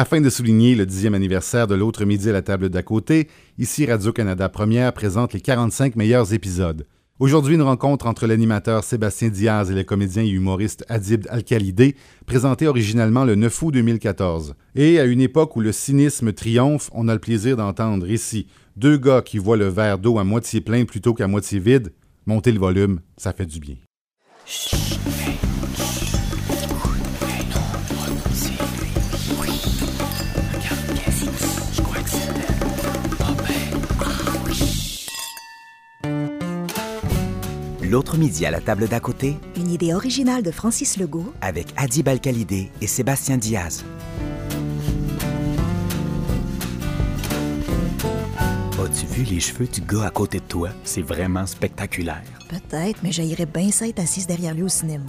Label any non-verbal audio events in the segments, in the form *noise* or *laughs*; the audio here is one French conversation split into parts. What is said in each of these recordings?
Afin de souligner le dixième anniversaire de l'autre midi à la table d'à côté, ici Radio-Canada Première présente les 45 meilleurs épisodes. Aujourd'hui, une rencontre entre l'animateur Sébastien Diaz et le comédien et humoriste Adib Al-Khalidé, présenté originalement le 9 août 2014. Et à une époque où le cynisme triomphe, on a le plaisir d'entendre ici deux gars qui voient le verre d'eau à moitié plein plutôt qu'à moitié vide. Monter le volume, ça fait du bien. L'autre midi à la table d'à côté, Une idée originale de Francis Legault, avec Adib Al-Khalidé et Sébastien Diaz. As-tu vu les cheveux du gars à côté de toi? C'est vraiment spectaculaire. peut-être, mais j'aillerais bien ça être assise derrière lui au cinéma.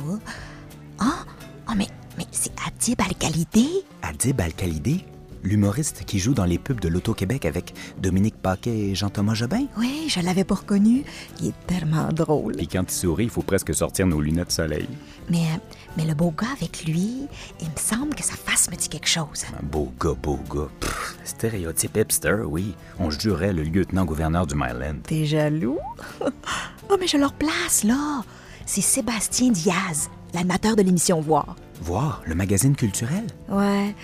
Ah, ah mais, mais c'est Adib Al-Khalidé? Adib Al-Khalidé, l'humoriste qui joue dans les pubs de l'Auto-Québec avec Dominique Paquet et Jean-Thomas Jobin. Oui, je l'avais pas reconnu. Il est tellement drôle. Puis quand il sourit, il faut presque sortir nos lunettes soleil. Mais, euh, mais le beau gars avec lui, il me semble que sa face me dit quelque chose. Un beau gars, beau gars. Pff, stéréotype hipster, oui. On jurait le lieutenant-gouverneur du Myland. T'es jaloux? oh, *laughs* mais je leur place, là. C'est Sébastien Diaz, l'animateur de l'émission Voir. Voir, le magazine culturel? Ouais.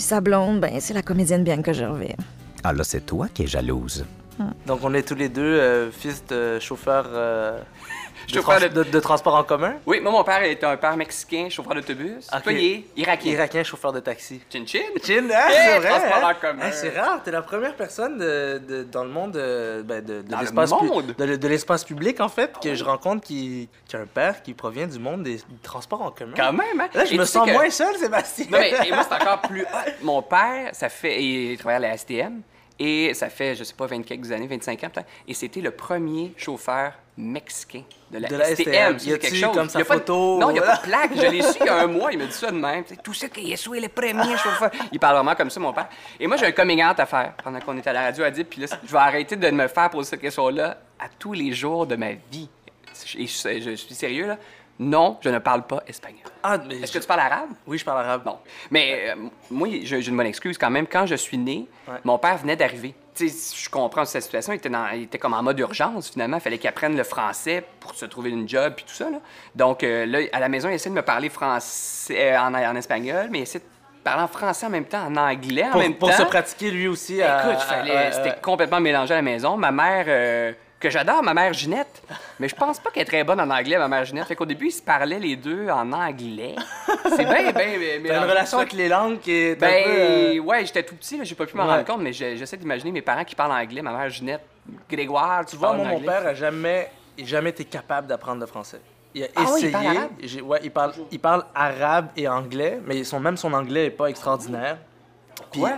Puis sa blonde, ben, c'est la comédienne Bianca Gervais. Ah là, c'est toi qui es jalouse. Donc on est tous les deux euh, fils de chauffeurs euh, Chauffeur de- de- de transport en commun? Oui, moi, mon père est un père mexicain, chauffeur d'autobus. Ok. Toi, il est irakien. Irakien chauffeur de taxi. Chin chin. Chin, hein, c'est vrai. transport hein? en commun. C'est rare, t'es la première personne de, de- dans le monde de, ben, de, le l'espace monde? de, l'espace public en fait que je rencontre qui, qui a un père qui provient du monde des transports en commun. Quand même, hein? Là, je Et me sens que- moins seul, Sébastien. Non, mais et moi, c'est encore plus hot. Mon père, ça fait. Il travaille à la STM. Et ça fait, je sais pas, 20 quelques années, 25 ans peut-être. Et c'était le premier chauffeur mexicain de la, De la STM. STM. Y a-tu quelque chose. comme sa Il y a pas de- photo? Non, il n'y a pas de plaque. Je l'ai *laughs* su il y a un mois. Il m'a dit ça de même. Tout ça qui est sous le premier chauffeur. Il parle vraiment comme ça, mon père. Et moi, j'ai un coming out à faire pendant qu'on était à la radio à dire. Puis là, je vais arrêter de me faire poser cette question-là à tous les jours de ma vie. Et je, je suis sérieux, là. Non, je ne parle pas espagnol. Ah, mais Est-ce je- que tu parles arabe? Oui, je parle arabe. Non. Mais euh, moi, j'ai une bonne excuse quand même. Quand je suis né, Ouais. mon père venait d'arriver. Tu sais, je comprends sa situation. Il était, dans- il était comme en mode urgence, finalement. Il fallait qu'il apprenne le français pour se trouver une job puis tout ça. Là. Donc, euh, là, à la maison, il essaie de me parler français euh, en, en espagnol, mais il essaie de parler en français en même temps, en anglais en Pour, même pour temps. se pratiquer lui aussi. Écoute, à- c'était complètement mélangé à la maison. Ma mère, que j'adore, ma mère Ginette, mais je pense pas qu'elle est très bonne en anglais, ma mère Ginette. Fait qu'au début, ils se parlaient les deux en anglais. C'est bien, bien, bien. T'as une relation avec les langues qui est un Ben, peu... euh, ouais, j'étais tout petit, j'ai pas pu m'en Ouais. rendre compte, mais j'essaie d'imaginer mes parents qui parlent anglais, ma mère Ginette, Grégoire, Tu vois, moi, mon anglais. père a jamais, jamais été capable d'apprendre le français. Il a Ah oui, il essayé. parle ouais, il parle, il parle arabe et anglais, mais son, même son anglais est pas extraordinaire. Puis, Quoi?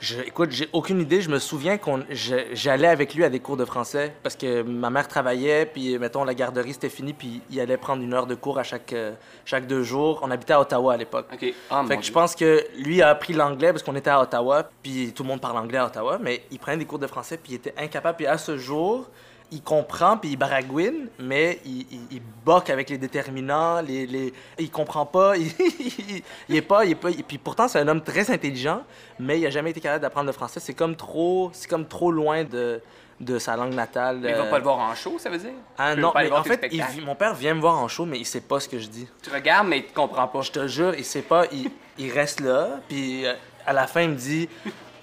Je, écoute, j'ai aucune idée. Je me souviens qu'on, j'allais avec lui à des cours de français parce que ma mère travaillait, puis mettons la garderie c'était fini, puis il allait prendre une heure de cours à chaque, euh, chaque deux jours. On habitait à Ottawa à l'époque. OK. Ah, Fait que je pense que lui a appris l'anglais parce qu'on était à Ottawa, puis tout le monde parle anglais à Ottawa, mais il prenait des cours de français, puis il était incapable. Puis à ce jour, il comprend, puis il baragouine, mais il, il, il boque avec les déterminants, les, les... il comprend pas, il, *laughs* il, il est pas, il est pas... et Puis pourtant, c'est un homme très intelligent, mais il a jamais été capable d'apprendre le français. C'est comme trop, c'est comme trop loin de, de sa langue natale. Mais il va euh. pas le voir en show, ça veut dire? Ah non, mais en fait, il mon père vient me voir en show, mais il sait pas ce que je dis. Tu regardes, mais tu comprends pas. Je te jure, il sait pas, il, il reste là, puis euh, à la fin, il me dit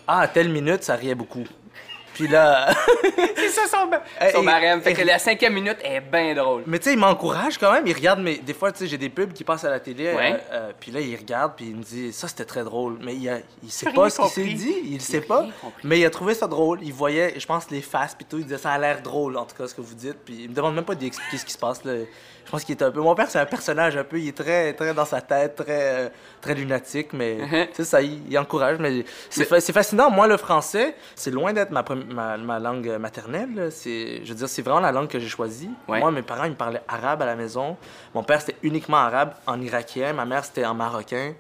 Ah, à telle minute, ça riait beaucoup. Puis là. *laughs* C'est ça son, *laughs* son et- barème. Fait et- que la cinquième minute est bien drôle. Mais tu sais, il m'encourage quand même. Il regarde, mais des fois, tu sais, j'ai des pubs qui passent à la télé. Ouais. euh, euh, puis là, il regarde, puis il me dit Ça, c'était très drôle. Mais il, a, il sait pas ce qu'il s'est dit. Il J'ai sait pas. compris. Mais il a trouvé ça drôle. Il voyait, je pense, les faces, puis tout. Il disait Ça a l'air drôle, en tout cas, ce que vous dites. Puis il me demande même pas d'expliquer ce qui se passe. Là. Je pense qu'il est un peu. Mon père, c'est un personnage un peu. Il est très, très dans sa tête, très, euh, très lunatique. Mais Mhm. *laughs* tu sais, ça, il, il encourage. Mais c'est fa- c'est fascinant. Moi, le français, c'est loin d'être ma, ma, ma langue maternelle. C'est, je veux dire, c'est vraiment la langue que j'ai choisie. Ouais. Moi, mes parents, ils me parlaient arabe à la maison. Mon père, c'était uniquement arabe en irakien. Ma mère, c'était en marocain.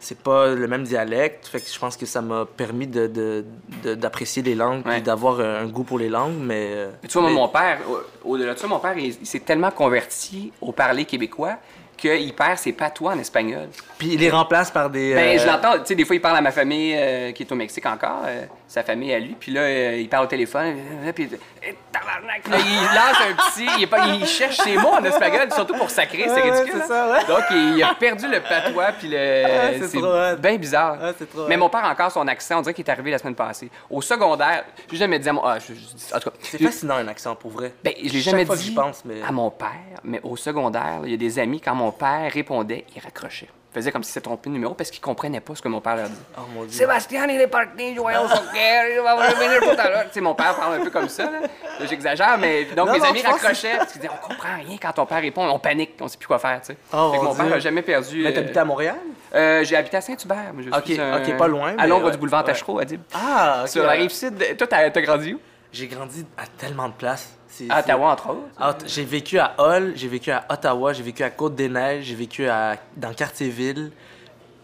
C'est pas le même dialecte. Fait que je pense que ça m'a permis de, de- de- d'apprécier les langues Ouais. et d'avoir un goût pour les langues. Mais, euh, Mais tu vois, mais- mon père, au- au-delà de ça, mon père, il, il s'est tellement converti au parler québécois qu'il perd ses patois en espagnol. Puis il les remplace par des. Ben, euh, je l'entends, tu sais, des fois, il parle à ma famille euh, qui est au Mexique encore, euh, sa famille à lui, puis là, euh, il parle au téléphone, euh, puis eh, tabarnak, là, il lance un petit, il, est pas- il cherche ses mots en espagnol, surtout pour sacrer, c'est Ouais, ouais, ridicule. c'est hein. ça, ouais. Donc, il, a perdu le patois, puis le. Ah, c'est trop bien bizarre. Ah, c'est trop Mais mon père encore son accent, on dirait qu'il est arrivé la semaine passée. Au secondaire, j'ai jamais dit à mon. Ah, je- je- en tout cas, C'est fascinant un accent pour vrai. ben, je l'ai jamais fois dit pense, mais. à mon père, mais au secondaire, il y a des amis, quand mon père répondait, il raccrochait. Il faisait comme s'il s'était trompé de numéro parce qu'il comprenait pas ce que mon père leur dit. Oh mon dieu. Sébastien, il est parti jouer au soccer, il va revenir tout à l'heure. Tu sais, mon père parle un peu comme ça, là. Là, J'exagère, mais donc Non, mes non, amis raccrochaient parce qu'ils disaient, on comprend rien quand ton père répond, on panique, on sait plus quoi faire, tu sais. Oh, Fait que mon mon père Dieu. a jamais perdu. Mais euh, t'habitais à Montréal? euh, J'ai habité à Saint-Hubert. je Ok, suis un- ok, pas loin, À l'ombre ouais. du boulevard Ouais. Tachereau, à Dib. Ah. Sur la rive sud. Toi, t'as grandi où? J'ai grandi à tellement de places. À Ottawa, entre autres. Ot- J'ai vécu à Hull, j'ai vécu à Ottawa, j'ai vécu à Côte-des-Neiges, j'ai vécu à... dans Cartierville.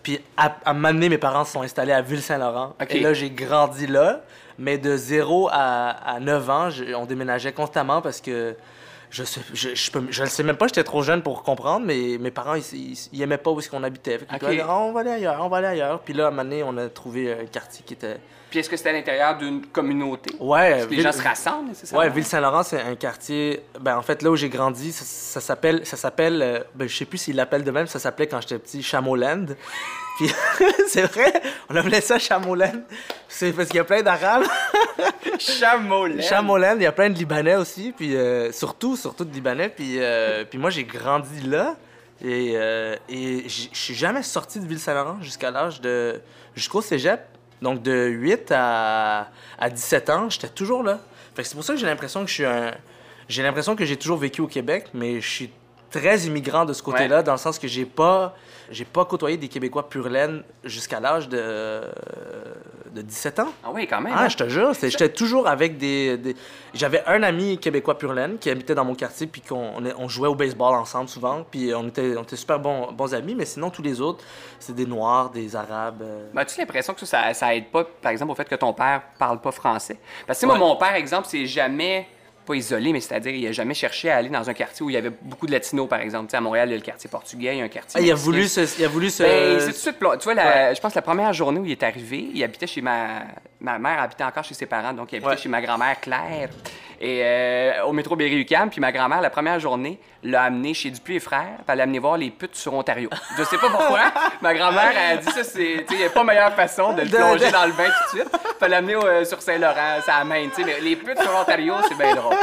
Puis à, à m'amener, mes parents se sont installés à Ville-Saint-Laurent. Et là, j'ai grandi là. Mais de 0 à, à 9 ans, je- on déménageait constamment parce que je sais, je, je, peux, je le sais même pas, j'étais trop jeune pour comprendre, mais mes parents, ils, ils, ils aimaient pas où est-ce qu'on habitait. Fait qu'ils Ok. disaient, Ah, on va aller ailleurs, on va aller ailleurs. Puis là, à un moment donné, on a trouvé un quartier qui était... Puis est-ce que c'était à l'intérieur d'une communauté? Ouais, que les Ville- gens se rassemblent, nécessairement? Ouais, Ville-Saint-Laurent, c'est un quartier. Ben, en fait, là où j'ai grandi, ça, ça s'appelle. Ça s'appelle. euh, ben, je sais plus s'ils l'appellent de même, ça s'appelait quand j'étais petit Chameauland. Puis, *laughs* c'est vrai, on appelait ça Chameauland. C'est parce qu'il y a plein d'Arabes. Chameau Chameauland, il y a plein de Libanais aussi. Puis, euh, surtout, surtout de Libanais. Puis, euh, puis moi, j'ai grandi là. Et, euh, et je suis jamais sorti de Ville-Saint-Laurent jusqu'à l'âge de. jusqu'au cégep. Donc, de 8 à, à 17 ans, j'étais toujours là. Fait que c'est pour ça que j'ai l'impression que je suis un. J'ai l'impression que j'ai toujours vécu au Québec, mais je suis très immigrant de ce côté-là, dans le sens que j'ai pas. J'ai pas côtoyé des Québécois pur laine jusqu'à l'âge de, de 17 ans. Ah oui, quand même. Ah, hein? je te jure, j'étais toujours avec des. des- J'avais un ami québécois pur laine qui habitait dans mon quartier, puis qu'on on, jouait au baseball ensemble souvent, puis on était, on était super bons, bons amis, mais sinon, tous les autres, c'est des Noirs, des Arabes. euh. Ben, as-tu l'impression que ça, ça, aide pas, par exemple, au fait que ton père parle pas français? Parce que moi, mon père, exemple, c'est jamais, pas isolé, mais c'est-à-dire, il a jamais cherché à aller dans un quartier où il y avait beaucoup de latinos, par exemple. Tu sais, à Montréal, il y a le quartier portugais, il y a un quartier. Ah, il a voulu se. Il a voulu se. Ben, tout de suite Tu vois, la- je pense que la première journée où il est arrivé, il habitait chez ma... Ma mère habitait encore chez ses parents, donc il habitait Ouais. chez ma grand-mère Claire. Et euh, au métro Berry-UQAM, puis ma grand-mère, la première journée, l'a amené chez Dupuis et Frères, puis elle l'a amené voir les putes sur Ontario. Je sais pas pourquoi. *laughs* ma grand-mère a dit ça, c'est... Il n'y a pas meilleure façon de le plonger de- dans le bain tout de suite. Puis elle l'a amené euh, sur Saint-Laurent, ça main, tu sais. mais Les putes sur Ontario, c'est bien drôle.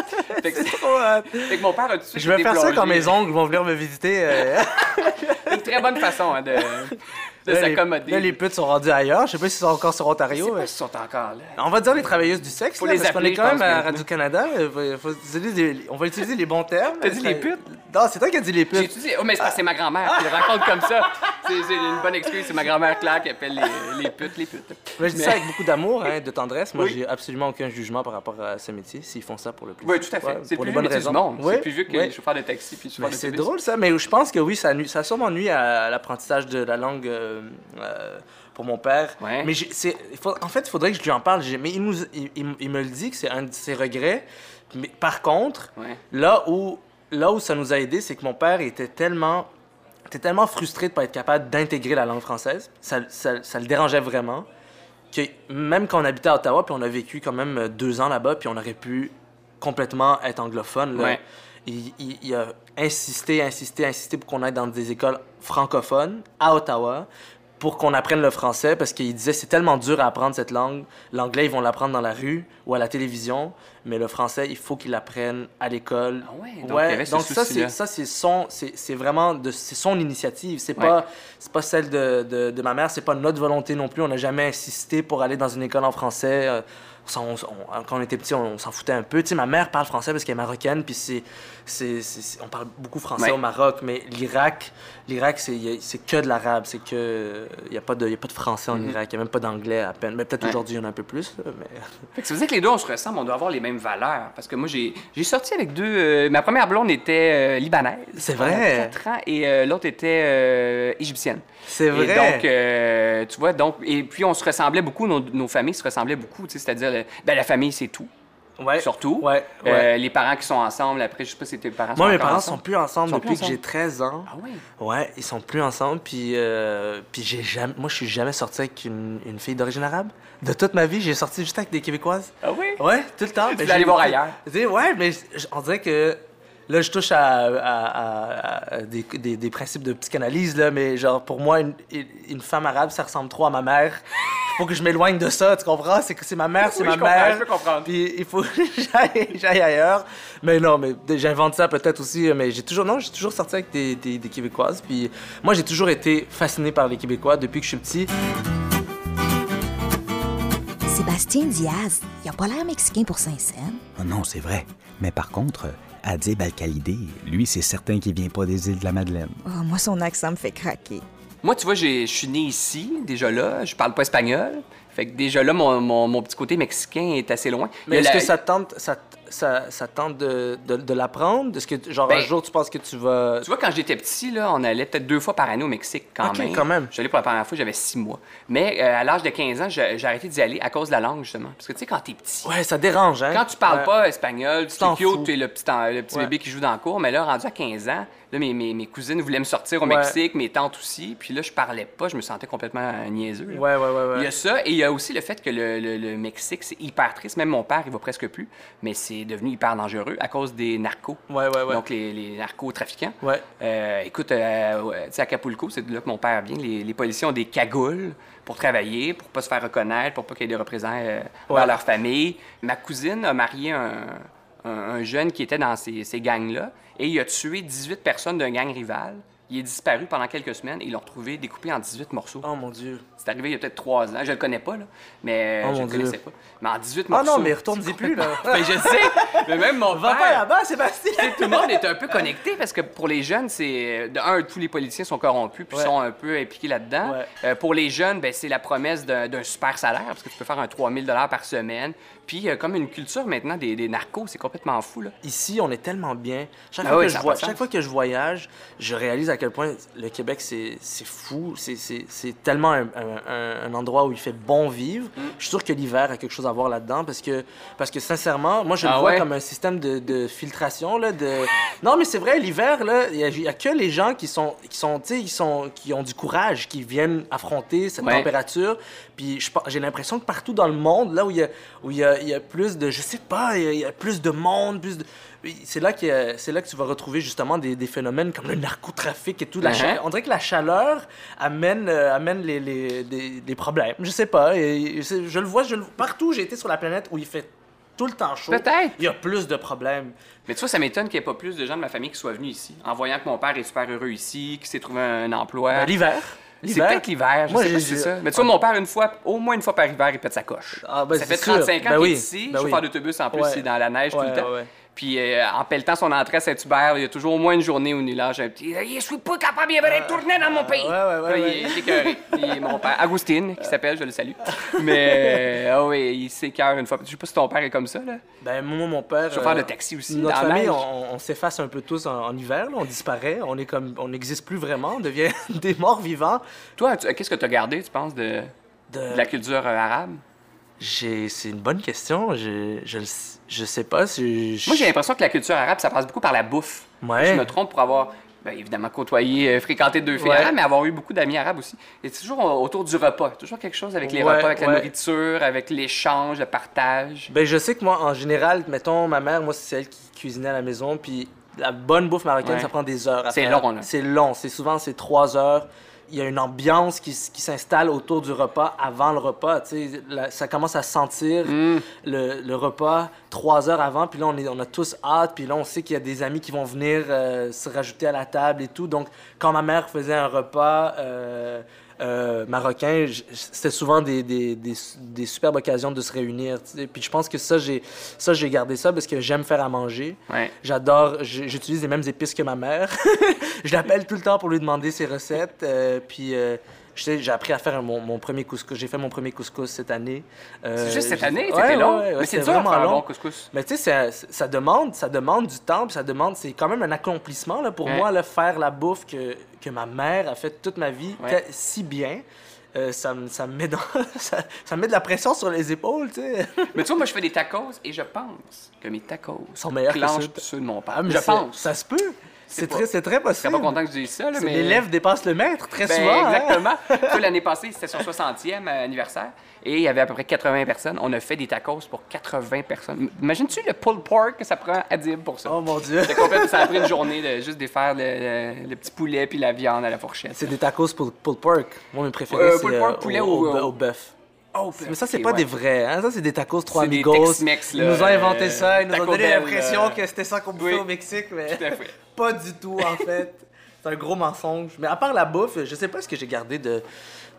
Fait que, c'est- Trop hâte. fait que mon père a tout de suite Je vais faire ça quand mes oncles vont venir me visiter. euh, C'est une très bonne façon hein, de, *laughs* de s'accommoder. Là, les putes sont rendues ailleurs. Je sais pas s'ils sont encore sur Je sais Ontario. pas mais- s'ils sont encore là. On va dire les travailleuses du sexe, Faut là, les parce qu'on est quand même à. Radio-Canada. euh, on va utiliser les bons termes. T'as dit les putes? Non, c'est toi qui as dit les J'ai putes. étudié. Oh, mais c'est ma grand-mère qui le raconte comme ça. C'est une bonne excuse. C'est ma grand-mère Claire qui appelle les, les putes les putes. Mais je dis ça avec beaucoup d'amour, hein, de tendresse. Moi, j'ai absolument aucun jugement par rapport à ce métier, s'ils font ça pour le plaisir. Oui, tout à fait. C'est pour les bonnes raisons. du monde. Oui, C'est plus vieux que les chauffeurs de taxi puis c'est drôle ça, mais je pense que oui, ça, sûrement nuit à l'apprentissage de la langue euh, euh, pour mon père. Ouais. Mais c'est- en fait, il faudrait que je lui en parle. Mais il, nous, il, il- il me le dit que c'est un de ses regrets. Mais par contre, Ouais. là où, là où ça nous a aidé, c'est que mon père était tellement, était tellement frustré de ne pas être capable d'intégrer la langue française. Ça, ça- ça le dérangeait vraiment. Que même quand on habitait à Ottawa, puis on a vécu quand même deux ans là-bas, puis on aurait pu complètement être anglophone. là. Ouais. Il, il- il a insisté, insisté, insisté pour qu'on aille dans des écoles francophones à Ottawa pour qu'on apprenne le français parce qu'il disait c'est tellement dur à apprendre cette langue. L'anglais, ils vont l'apprendre dans la rue ou à la télévision, mais le français, il faut qu'ils l'apprennent à l'école. Ah ouais, donc il y avait ce donc ça, c'est ça, c'est son, c'est c'est vraiment de, c'est son initiative. C'est Ouais. pas, c'est pas celle de, de, de ma mère. C'est pas notre volonté non plus. On n'a jamais insisté pour aller dans une école en français. Quand on était petit, on, s'en foutait un peu. Ma mère parle français parce qu'elle est marocaine, puis c'est, c'est, c'est- c'est- on parle beaucoup français Ouais. au Maroc, mais l'Irak, l'Irak, c'est, y a- c'est que de l'arabe, c'est que, il y a pas de, y a pas de français en Irak, il y a même pas d'anglais à peine. Mais peut-être Mm-hmm. Ouais. aujourd'hui, il y en a un peu plus. mais... *laughs* Fait que ça veut dire que les deux, on se ressemble, on doit avoir les mêmes valeurs. Parce que moi, j'ai j'ai sorti avec deux. euh, ma première blonde était euh, libanaise. C'est vrai. 4 ans. Et euh, l'autre était euh, égyptienne. C'est Et vrai. donc, euh, tu vois, donc. Et puis, on se ressemblait beaucoup, nos, nos familles se ressemblaient beaucoup, tu sais, c'est-à-dire, ben, la famille, c'est tout. Ouais. surtout. Ouais, Euh, ouais. les parents qui sont ensemble, après, je sais pas si tes parents Moi, sont mes parents ensemble. sont plus ensemble Sont depuis plus que j'ai ensemble? 13 ans. Ah oui? Ouais, ils sont plus ensemble, puis, euh, puis j'ai jamais, moi je suis jamais sorti avec une, une fille d'origine arabe. De toute ma vie, j'ai sorti juste avec des Québécoises. Ah oui? Ouais, tout le temps. Tu j'ai- voir ailleurs? Tu sais, Ouais, mais on dirait que là, je touche à, à- à- à des, des- des principes de psychanalyse, là, mais genre pour moi, une, une femme arabe, ça ressemble trop à ma mère. Il faut que je m'éloigne de ça, tu comprends? C'est que c'est ma mère, c'est Oui, ma je comprends, mère. je peux comprendre. Puis il faut *laughs* que j'aille, j'aille ailleurs. Mais non, mais j'invente ça peut-être aussi. Mais j'ai toujours, non, j'ai toujours sorti avec des, des- des Québécoises. Puis moi, j'ai toujours été fasciné par les Québécois depuis que je suis petit. Sébastien Diaz, il a pas l'air mexicain pour Saint-Saëns. Oh non, c'est vrai. Mais par contre, Adib Al-Khalidé, lui, c'est certain qu'il vient pas des îles de la Madeleine. Oh, moi, son accent me fait craquer. Moi, tu vois, je suis né ici, déjà là. Je parle pas espagnol. Fait que déjà là, mon, mon- mon petit côté mexicain est assez loin. Mais est-ce la- que ça te tente, ça, ça, ça te tente de, de, de l'apprendre? Est-ce que, genre, Ben, un jour, tu penses que tu vas. Tu vois, quand j'étais petit, là, on allait peut-être deux fois par année au Mexique quand Ok, même. quand même. J'allais pour la première fois, j'avais six mois. Mais euh, à l'âge de 15 ans, j'ai arrêté d'y aller à cause de la langue, justement. Parce que tu sais, quand t'es petit, Ouais, ça dérange, hein? quand tu parles Ouais. pas espagnol, tu es cute, le petit, le petit Ouais. bébé qui joue dans le cours. Mais là, rendu à 15 ans, là, mes, mes, mes cousines voulaient me sortir au Ouais. Mexique, mes tantes aussi. Puis là, je parlais pas, je me sentais complètement euh, niaiseux. là. Ouais, ouais, ouais, ouais. Il y a ça, et il y a aussi le fait que le, le- le Mexique, c'est hyper triste. Même mon père, il va presque plus, mais c'est devenu hyper dangereux à cause des narcos. Ouais, ouais, ouais. Donc, les, les narcotrafiquants. Ouais. Euh, écoute, euh, tu sais, à Acapulco, c'est de là que mon père vient. Les, les policiers ont des cagoules pour travailler, pour pas se faire reconnaître, pour pas qu'il y ait des représentants euh, Ouais. leur famille. Ma cousine a marié un, un- un jeune qui était dans ces, ces gangs-là et il a tué 18 personnes d'un gang rival. Il est disparu pendant quelques semaines et ils l'ont retrouvé découpé en 18 morceaux. Oh mon Dieu. C'est arrivé il y a peut-être trois ans. Je le connais pas, là. Mais Oh, je le connaissais Dieu. pas. Mais en 18 Ah morceaux. non, mais retourne-y plus, là. *laughs* Ben, je sais. Mais même mon Va père. pas là-bas, Sébastien! Tout le monde est un peu *laughs* connecté parce que pour les jeunes, c'est. De un, tous les politiciens sont corrompus puis Ouais. sont un peu impliqués là-dedans. Ouais. Euh, pour les jeunes, ben, c'est la promesse d'un d'un super salaire parce que tu peux faire un 3000 par semaine. Puis, euh, comme une culture maintenant des, des narcos, c'est complètement fou, là. Ici, on est tellement bien. Chaque, Ah fois, oui, que je a vois- pas de chaque sens. fois que je voyage, je réalise à quel point le Québec, c'est c'est fou. C'est- tellement un, un- un- endroit où il fait bon vivre. Mm. Je suis sûr que l'hiver a quelque chose à voir là-dedans parce que, parce que sincèrement, moi, je le Ah vois ouais? comme un système de, de filtration. Là, de... *laughs* Non, mais c'est vrai, l'hiver, là, il n'y a, que les gens qui sont, qui sont, qui sont, qui ont du courage, qui viennent affronter cette Ouais. température. Puis j'ai l'impression que partout dans le monde, là où il y a, où il y a, il y a plus de, je sais pas, il y a, il y a plus de monde, plus de... C'est là, a- c'est là que tu vas retrouver justement des, des phénomènes comme le narcotrafic et tout. La cha- On dirait que la chaleur amène, euh, amène les, les- des, des problèmes. Je sais pas. Et, et c'est- je le vois, je le- partout où j'ai été sur la planète où il fait tout le temps chaud. Peut-être. Il y a plus de problèmes. Mais tu vois, ça m'étonne qu'il n'y ait pas plus de gens de ma famille qui soient venus ici, en voyant que mon père est super heureux ici, qu'il s'est trouvé un emploi. Ben, L'hiver. C'est peut-être l'hiver, je Moi, sais pas si c'est ça. Mais tu vois, mon père, une fois, au moins une fois par hiver, il pète sa coche. Ah, ben, ça fait sûr. 35 ans Ben qu'il oui. est ici, Ben chauffeur oui. d'autobus en plus, il est dans la neige tout le temps. Puis euh, en pelletant son entrée à Saint-Hubert, il y a toujours au moins une journée où il lâche un petit « Je suis pas capable de retourner dans mon pays! ouais, ouais, ouais, Puis là, ouais. Il est écœuré. Puis mon père, Agustine, qui s'appelle, je le salue. Mais, euh, ah oui, il s'écœure une fois. Je sais pas si ton père est comme ça, là. Ben, moi, mon père. Chauffeur euh, de taxi aussi, Notre dans la famille, on, on s'efface un peu tous en, en hiver, là, on disparaît, on est comme, on n'existe plus vraiment, on devient *laughs* des morts vivants. Toi, tu- qu'est-ce que tu as gardé, tu penses, de, De... de la culture euh, arabe? C'est une bonne question. Je, je, sais pas si. je- Moi, j'ai l'impression que la culture arabe, ça passe beaucoup par la bouffe. Ouais. Je me trompe pour avoir, ben, évidemment, côtoyé, euh, fréquenté deux filles Ouais. arabes, mais avoir eu beaucoup d'amis arabes aussi. Et c'est toujours autour du repas. Toujours quelque chose avec les Ouais, repas, avec la nourriture, avec l'échange, le partage. Ben, je sais que moi, en général, mettons, ma mère, moi, c'est celle qui cuisinait à la maison, puis la bonne bouffe marocaine, ça prend des heures. C'est long, là. C'est long. C'est souvent, c'est trois heures. Il y a une ambiance qui, qui s'installe autour du repas avant le repas. Ça commence à sentir Mm. le, le repas trois heures avant. Puis là, on, est, on a tous hâte. Puis là, on sait qu'il y a des amis qui vont venir euh, se rajouter à la table et tout. Donc, quand ma mère faisait un repas euh, euh, marocain, j- c'était souvent des, des, des, des superbes occasions de se réunir. Puis je pense que ça, j'ai ça, j'ai gardé ça parce que j'aime faire à manger. Ouais. J'adore, j'utilise les mêmes épices que ma mère. *laughs* je l'appelle tout le temps pour lui demander ses recettes. euh, puis euh, j'ai appris à faire mon, mon premier couscous. J'ai fait mon premier couscous cette année. Euh, C'est juste cette année, Ouais, c'était long. ouais, ouais, mais c'est dur de faire un long. bon couscous. Mais tu sais, ça, ça demande, ça demande du temps, puis ça demande, c'est quand même un accomplissement là, pour moi, là, faire la bouffe que, que ma mère a fait toute ma vie si bien. euh, ça, me- ça, me met dans, *laughs* ça, ça me met de la pression sur les épaules, tu sais. *laughs* Mais tu vois, moi, je fais des tacos et je pense que mes tacos Sont meilleurs que ceux de- mon père. Ah, mais je pense. Ça se peut. C'est très, c'est très Je serais possible. pas content que je dise ça, là, mais... L'élève dépasse le maître très Ben, souvent. hein. Exactement. *laughs* Toi, L'année passée, c'était son 60e anniversaire et il y avait à peu près 80 personnes. On a fait des tacos pour 80 personnes. Imagines-tu le pulled pork que ça prend à Dib pour ça? Oh mon Dieu. Ça a pris une journée de juste défaire le, le- le petit poulet puis la viande à la fourchette. C'est des tacos pour pulled pork. Moi, mes préférés, Euh, c'est pork, poulet au, ou- au, au bœuf. Mais ça, c'est ok, pas ouais. des vrais. Hein? Ça, c'est des tacos trois des amigos. Ils nous ont inventé ça. Ils nous ont donné l'impression que c'était ça qu'on bouffait oui. au Mexique, mais Tout à fait. *laughs* pas du tout, en fait. C'est un gros mensonge. Mais à part la bouffe, je sais pas ce que j'ai gardé de,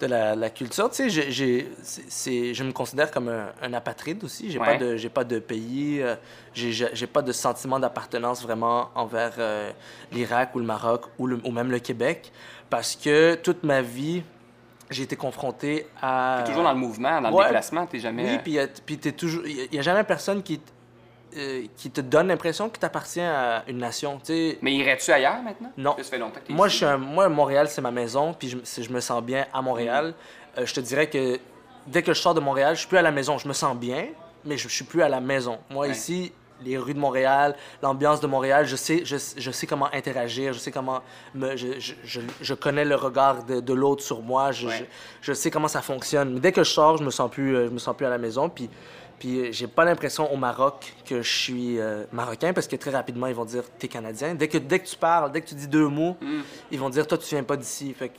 de la, la culture. Tu sais, j'ai- j'ai- c'est- c'est- je me considère comme un, un apatride aussi. J'ai pas Ouais. de, j'ai pas de pays. euh, j'ai- j'ai j'ai pas de sentiment d'appartenance vraiment envers euh, l'Irak ou le Maroc ou, le- ou même le Québec. Parce que toute ma vie, j'ai été confronté à. T'es toujours dans le mouvement, dans le déplacement, t'es jamais... Oui, puis, euh, toujours. Il n'y a, jamais personne qui, euh, qui te donne l'impression que tu appartiens à une nation. Tu sais, Mais irais-tu ailleurs maintenant? Non. Ça fait longtemps que moi, ici. je suis un- moi, Montréal, c'est ma maison, puis je, me sens bien à Montréal. Euh, je te dirais que dès que je sors de Montréal, je suis plus à la maison. Je me sens bien, mais je, je suis plus à la maison. Moi, Ouais. ici, les rues de Montréal, l'ambiance de Montréal, je sais, je, je sais comment interagir, je sais comment me, je, je, je, connais le regard de, de l'autre sur moi, je, Ouais. je, sais comment ça fonctionne. Mais dès que je sors, je me sens plus, euh, je me sens plus à la maison, puis puis euh, j'ai pas l'impression au Maroc que je suis euh, marocain parce que très rapidement ils vont dire t'es canadien. Dès que dès que tu parles, dès que tu dis deux mots, Mm. ils vont dire toi tu viens pas d'ici. Fait que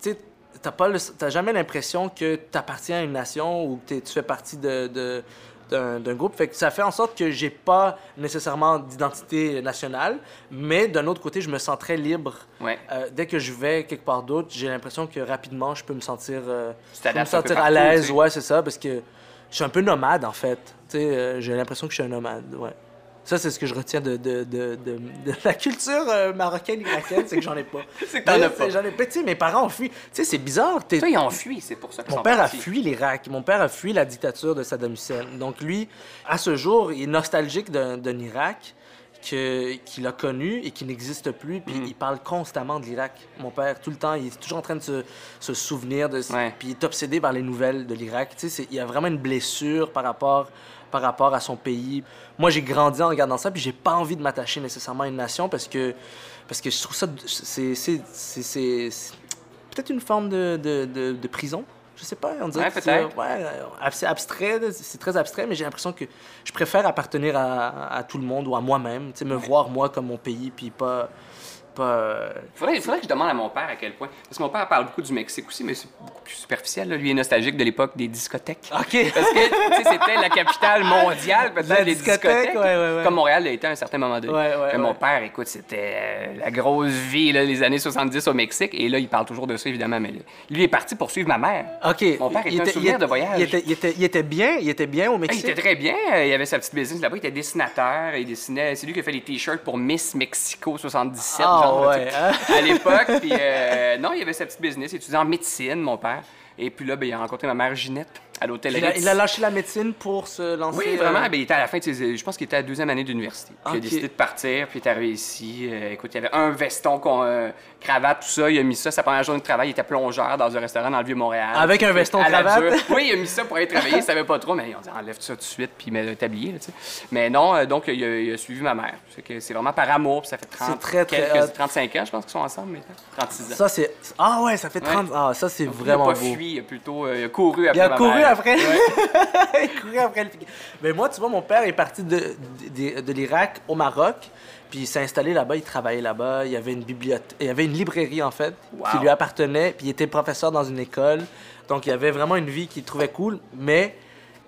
tu sais t'as pas le- t'as jamais l'impression que tu appartiens à une nation ou que tu fais partie de, de- d'un, groupe. Fait que ça fait en sorte que j'ai pas nécessairement d'identité nationale, mais d'un autre côté je me sens très libre. Ouais. Euh, dès que je vais quelque part d'autre, j'ai l'impression que rapidement je peux me sentir, euh, peux me sentir à l'aise. tu sais. Ouais, c'est ça, parce que je suis un peu nomade en fait. Euh, j'ai l'impression que je suis un nomade. Ouais. Ça, c'est ce que je retiens de, de, de, de, de la culture euh, marocaine irakienne, c'est que j'en ai pas. *laughs* C'est que t'en as pas. J'en ai pas. Tu sais, mes parents ont fui. Tu sais, c'est bizarre. t'es- Toi, ils ont fui, c'est pour ça qu'ils mon père a partis. fui l'Irak. Mon père a fui la dictature de Saddam Hussein. Donc lui, à ce jour, il est nostalgique d'un d'un Irak que- qu'il a connu et qui n'existe plus. Puis Mm. il parle constamment de l'Irak. Mon père, tout le temps, il est toujours en train de se, se souvenir de... Ouais. Puis il est obsédé par les nouvelles de l'Irak. Tu sais, il y a vraiment une blessure par rapport, par rapport à son pays. Moi, j'ai grandi en regardant ça, puis j'ai pas envie de m'attacher nécessairement à une nation parce que, parce que je trouve ça... c'est- peut-être une forme de, de, de, de prison. Je sais pas, on dirait Ouais, que c'est peut-être. ouais, c'est abstrait, c'est très abstrait, mais j'ai l'impression que je préfère appartenir à, à tout le monde ou à moi-même, me voir moi comme mon pays, puis pas... pas euh, Faudrait, faudrait que je demande à mon père à quel point. Parce que mon père parle beaucoup du Mexique aussi, mais c'est beaucoup plus superficiel. là. Lui est nostalgique de l'époque des discothèques. OK. Parce que, c'était la capitale mondiale, peut-être, des discothèque, discothèques. ouais, ouais, ouais. Comme Montréal l'a été à un certain moment donné. Ouais, ouais, Mais mon père, écoute, c'était euh, la grosse vie, là, les années 70 au Mexique. Et là, il parle toujours de ça, évidemment. Mais lui est parti pour suivre ma mère. OK. Mon père Il était un souvenir de voyage. Il était, il, était, il était bien, il était bien au Ah, il Mexique? était très bien. euh, Il avait sa petite business là-bas. Il était dessinateur. Il dessinait. C'est lui qui a fait les t-shirts pour Miss Mexico 77. Ah, ouais, sais, hein? À l'époque. Puis euh, non, il avait sa petite business. Il étudiait en médecine, mon père. Et puis là, ben, il a rencontré ma mère Ginette à l'hôtel il, il a lâché la médecine pour se lancer... Oui, euh, vraiment. Ben, il était à la fin de ses... Je pense qu'il était à la deuxième année d'université. Il a décidé de partir, puis il est arrivé ici. Euh, écoute, il y avait un veston, euh, cravate, tout ça. Il a mis ça. Sa première journée de travail, il était plongeur dans un restaurant dans le Vieux-Montréal. Avec un veston la cravate? Oui, il a mis ça pour aller travailler. Il savait pas trop, mais on dit enlève ça tout de suite, puis mets le tablier. là, tu sais. Mais non, euh, donc il a, il a suivi ma mère. C'est que c'est vraiment par amour, puis ça fait 30, C'est très, très quelques- hot. 35 ans, je pense qu'ils sont ensemble maintenant. 36 ans. Ça, c'est... Ah ouais, ça fait 30... Ah, ça, c'est vraiment il a beau. pas fui, il a plutôt euh, il a couru après Il a ma couru mère. après. Ouais. *laughs* il a couru après le. Mais moi, tu vois, mon père est parti de, de, de l'Irak au Maroc. Puis il s'est installé là-bas, il travaillait là-bas. Il y avait une bibliothèque, il y avait une librairie en fait qui lui appartenait. Puis il était professeur dans une école. Donc il y avait vraiment une vie qu'il trouvait cool. Mais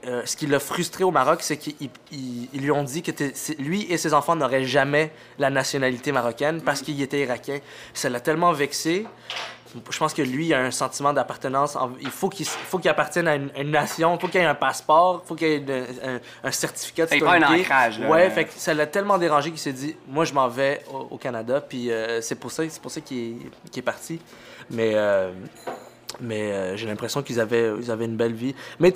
euh, ce qui l'a frustré au Maroc, c'est qu'ils ils- ils lui ont dit que lui et ses enfants n'auraient jamais la nationalité marocaine parce qu'il était irakien. Ça l'a tellement vexé. Je pense que lui, il a un sentiment d'appartenance. en- Il faut qu'il faut qu'il appartienne à une, nation. Il faut qu'il ait un passeport. Il faut qu'il ait une- un, un certificat de Il prend un citoyenneté. ancrage, là. Ouais, fait que ça l'a tellement dérangé qu'il s'est dit, moi, je m'en vais au, au Canada. Puis euh, c'est pour ça, c'est pour ça qu'il est, parti. Mais, euh, mais euh, j'ai l'impression qu'ils avaient, ils avaient une belle vie. Mais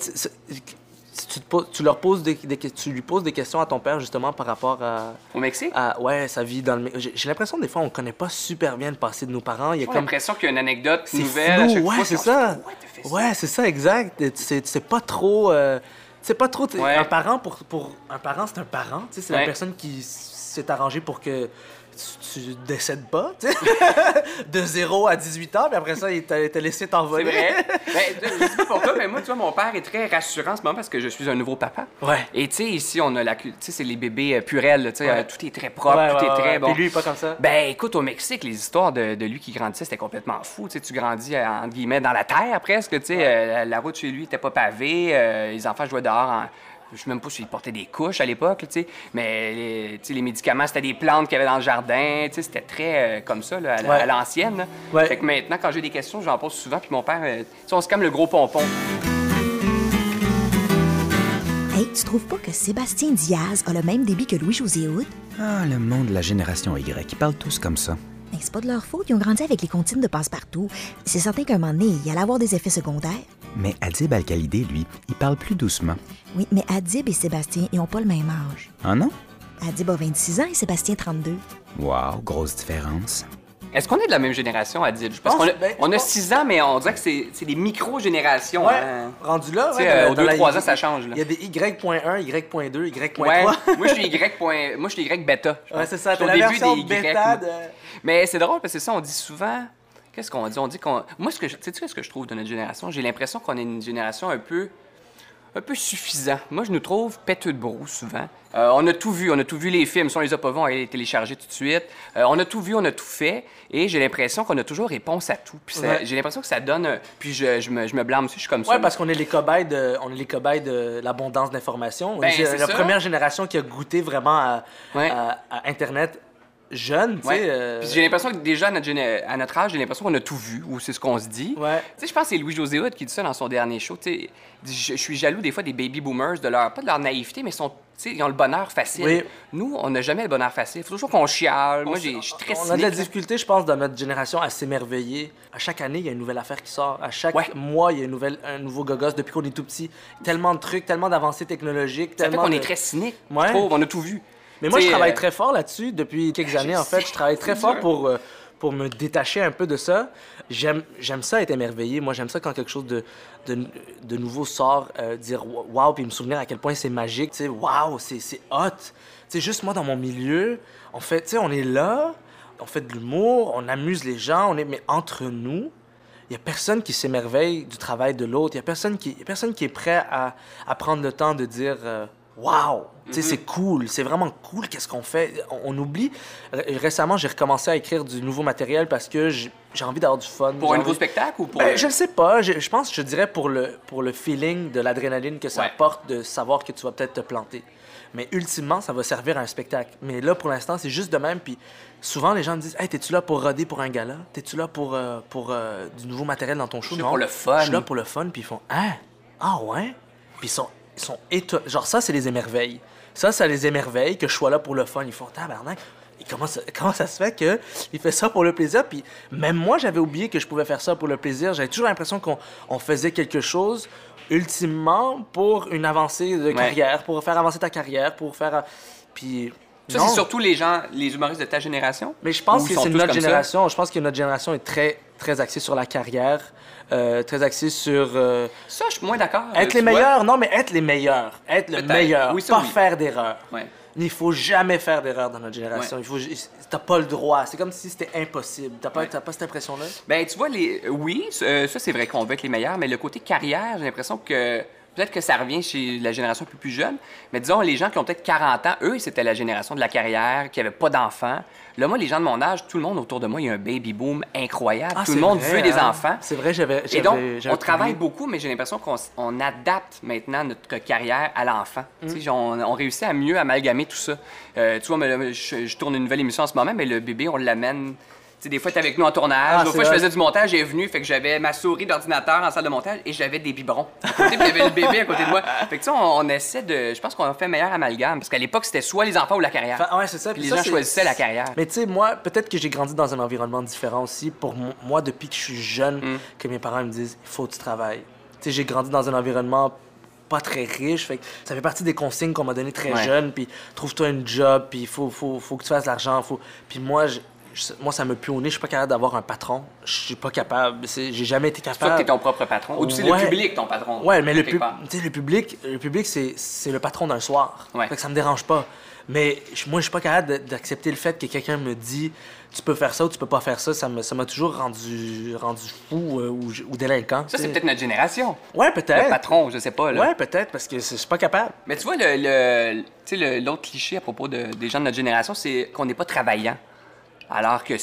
si tu, te poses- tu leur poses des, tu lui poses des questions à ton père justement par rapport à, Au Mexique? à ouais sa vie dans le j'ai l'impression des fois on connaît pas super bien le passé de nos parents. Il y a comme l'impression qu'il y a une anecdote nouvelle à chaque ouais c'est ça. dit, Ouais, c'est ça exact. C'est c'est pas trop euh, c'est pas trop Ouais. un parent pour pour un parent c'est un parent tu sais c'est la personne qui s'est arrangée pour que tu, tu décèdes pas tu sais *laughs* de 0 à 18 ans puis après ça il t'a laissé C'est t'envoler vrai. *laughs* ben, je sais pas pour toi, mais moi, tu vois, mon père est très rassurant en ce moment parce que je suis un nouveau papa. ouais Et tu sais, ici, on a la. Tu sais, c'est les bébés euh, purels, tu sais, Ouais. euh, tout est très propre, Ouais, tout ouais, est très bon. Puis lui, pas comme ça. Ben, écoute, au Mexique, les histoires de, de lui qui grandissait, c'était complètement fou. Tu sais, tu grandis, euh, entre guillemets, dans la terre presque. Tu sais, euh, la route chez lui était pas pavée. euh, les enfants jouaient dehors en. Je sais même pas s'ils portaient des couches à l'époque, tu sais. Mais les, tu sais, les médicaments, c'était des plantes qu'il y avait dans le jardin. Tu sais, c'était très euh, comme ça, là, à la- Ouais. à l'ancienne. Ouais. Fait que maintenant, quand j'ai des questions, j'en pose souvent. Puis mon père, euh, tu sais, on se calme le gros pompon. Hey, tu trouves pas que Sébastien Diaz a le même débit que Louis-José Hood? Ah, le monde de la génération Y, ils parlent tous comme ça. Ben, c'est pas de leur faute, ils ont grandi avec les comptines de passe-partout. C'est certain qu'à un moment donné, il allait avoir des effets secondaires. Mais Adib Al-Khalidé, lui, il parle plus doucement. Oui, mais Adib et Sébastien, ils ont pas le même âge. Ah non? Adib a 26 ans et Sébastien 32. Wow, grosse différence. Est-ce qu'on est de la même génération, Adil? Parce pense- qu'on a, ben, on je a pense- six ans, mais on dirait que c'est des micro-générations. Ouais, hein. rendu là, ouais, euh, aux dans deux, la- trois ans, ça change. Il y a des Y.1, Y.2, Y.3. Ouais, *laughs* moi je suis Y. point- Moi je suis Y bêta. je Ouais, c'est ça, Je au la début version des Y, bêta de... Mais c'est drôle parce que ça, on dit souvent. Qu'est-ce qu'on dit? On dit qu'on. Moi, ce que je... sais-tu ce que je trouve de notre génération? J'ai l'impression qu'on est une génération un peu. Un peu suffisant. Moi, je nous trouve péteux de brou souvent. Euh, on a tout vu, on a tout vu les films. Si on les a pas vus, on va les télécharger tout de suite. Euh, on a tout vu, on a tout fait. Et j'ai l'impression qu'on a toujours réponse à tout. Ouais. j'ai l'impression que ça donne. Puis je, je me, je me blâme aussi, je suis comme ça. Ouais, parce qu'on est les cobayes de, on est les cobayes de l'abondance d'informations. On Ben, est la ça. première génération qui a goûté vraiment à, Ouais. à- à Internet jeune, tu sais. euh, Puis j'ai l'impression que déjà à notre, géné- à notre âge, j'ai l'impression qu'on a tout vu, ou c'est ce qu'on se dit. Ouais. Tu sais, je pense que c'est Louis-José Hood qui dit ça dans son dernier show. Tu sais, je, suis jaloux des fois des baby boomers, de leur, pas de leur naïveté, mais sont, ils ont le bonheur facile. Oui. Nous, on n'a jamais le bonheur facile. Il faut toujours qu'on chiale. Moi, je suis très On a de la difficulté, je pense, dans notre génération à s'émerveiller. À chaque année, il y a une nouvelle affaire qui sort. À chaque Ouais. mois, il y a une nouvelle, un nouveau gogos depuis qu'on est tout petit. Tellement de trucs, tellement d'avancées technologiques. Ça fait tellement qu'on de- est très cynique. Ouais. Je trouve, on a tout vu. Mais moi, je travaille euh, très fort là-dessus depuis quelques années. En fait, je travaille *laughs* très fort pour, euh, pour me détacher un peu de ça. J'aime j'aime ça être émerveillé. Moi, j'aime ça quand quelque chose de, de, de nouveau sort, euh, dire waouh, puis me souvenir à quel point c'est magique. Tu sais, waouh, c'est c'est hot. Tu sais, juste moi dans mon milieu, on fait, tu sais, on est là, on fait de l'humour, on amuse les gens, on est, mais entre nous, il y a personne qui s'émerveille du travail de l'autre. Il y a personne qui, y a personne qui est prêt à, à prendre le temps de dire Waouh! Sais, c'est cool, c'est vraiment cool, qu'est-ce qu'on fait? On, on oublie. Ré- Récemment, j'ai recommencé à écrire du nouveau matériel parce que j'ai envie d'avoir du fun. Pour un nouveau spectacle ou pour. Ben, je ne sais pas. Je, je pense, je dirais pour le, pour le feeling de l'adrénaline que ça Ouais. apporte de savoir que tu vas peut-être te planter. Mais ultimement, ça va servir à un spectacle. Mais là, pour l'instant, c'est juste de même. Puis souvent, les gens me disent Hey, t'es-tu là pour roder pour un gala? T'es-tu là pour, euh, pour euh, du nouveau matériel dans ton show? suis là pour le fun. Je suis là pour le fun. Puis ils font Hein? Ah ouais? Puis ils sont, ils sont étonnés. Genre, ça, c'est les émerveilles. Ça, ça les émerveille que je sois là pour le fun. Ils font Tabarnak. Et comment ça, comment ça se fait qu'il fait ça pour le plaisir? Puis même moi, j'avais oublié que je pouvais faire ça pour le plaisir. J'avais toujours l'impression qu'on on faisait quelque chose ultimement pour une avancée de carrière, pour faire avancer ta carrière, pour faire... Puis... Ça, c'est surtout les gens, les humoristes de ta génération? Mais je pense que c'est notre ça? génération. Je pense que notre génération est très, très axée sur la carrière, euh, très axée sur... euh, Ça, je suis moins d'accord. être Euh, les tu vois. meilleurs, non, mais être les meilleurs. Être le meilleur. Oui, ça, pas oui. faire d'erreurs. Ouais. Il faut jamais faire d'erreur dans notre génération. Ouais. Il faut, t'as pas le droit. C'est comme si c'était impossible. T'as pas, Ouais. t'as pas cette impression-là? Ben, tu vois, les... oui, euh, ça, c'est vrai qu'on veut être les meilleurs, mais le côté carrière, j'ai l'impression que peut-être que ça revient chez la génération plus jeune, mais disons, les gens qui ont peut-être 40 ans, eux, c'était la génération de la carrière, qui n'avaient pas d'enfants. Là, moi, les gens de mon âge, tout le monde autour de moi, il y a un baby boom incroyable. Ah, tout le monde vrai, veut des hein? enfants. C'est vrai, j'avais. Et donc, on travaille beaucoup, mais j'ai l'impression qu'on adapte maintenant notre carrière à l'enfant. Mm. On, on réussit à mieux amalgamer tout ça. Euh, tu vois, je, je tourne une nouvelle émission en ce moment, mais le bébé, on l'amène. Des fois, tu avec nous en tournage. Ah, D'autres fois, je faisais du montage, il est venu, fait que j'avais ma souris d'ordinateur en salle de montage et j'avais des biberons. À côté, puis il y avait le bébé à côté de moi. Fait que tu sais, on, on essaie de. Je pense qu'on a fait un meilleur amalgame parce qu'à l'époque, c'était soit les enfants ou la carrière. Enfin, ouais, c'est ça. Puis Puis les ça, gens choisissaient la carrière. Mais tu sais, moi, peut-être que j'ai grandi dans un environnement différent aussi. Pour mo- moi, depuis que je suis jeune, Mm. que mes parents me disent il faut que tu travailles. Tu sais, j'ai grandi dans un environnement pas très riche. Fait que ça fait partie des consignes qu'on m'a données très Ouais. jeune. Puis trouve-toi une job, puis il faut, faut, faut que tu fasses de l'argent. Faut... Puis moi, moi, ça me pue au nez. Je suis pas capable d'avoir un patron. Je suis pas capable. J'ai jamais été Toi, capable. t'es ton propre patron. Ou Ouais. le public, ton patron. Ouais, mais le, pub- tu le public, le public c'est, le patron d'un soir. Ouais. Fait que ça me dérange pas. Mais moi, je suis pas capable d'accepter le fait que quelqu'un me dit tu peux faire ça ou tu peux pas faire ça. Ça me- ça m'a toujours rendu, rendu fou euh, ou, ou délinquant. Ça, tu c'est peut-être notre génération. Ouais, Le peut-être. patron, je sais pas. Là. Ouais, peut-être, parce que je suis pas capable. Mais tu vois, le, le- tu le- l'autre cliché à propos de- des gens de notre génération, c'est qu'on n'est pas travaillant. Alors que,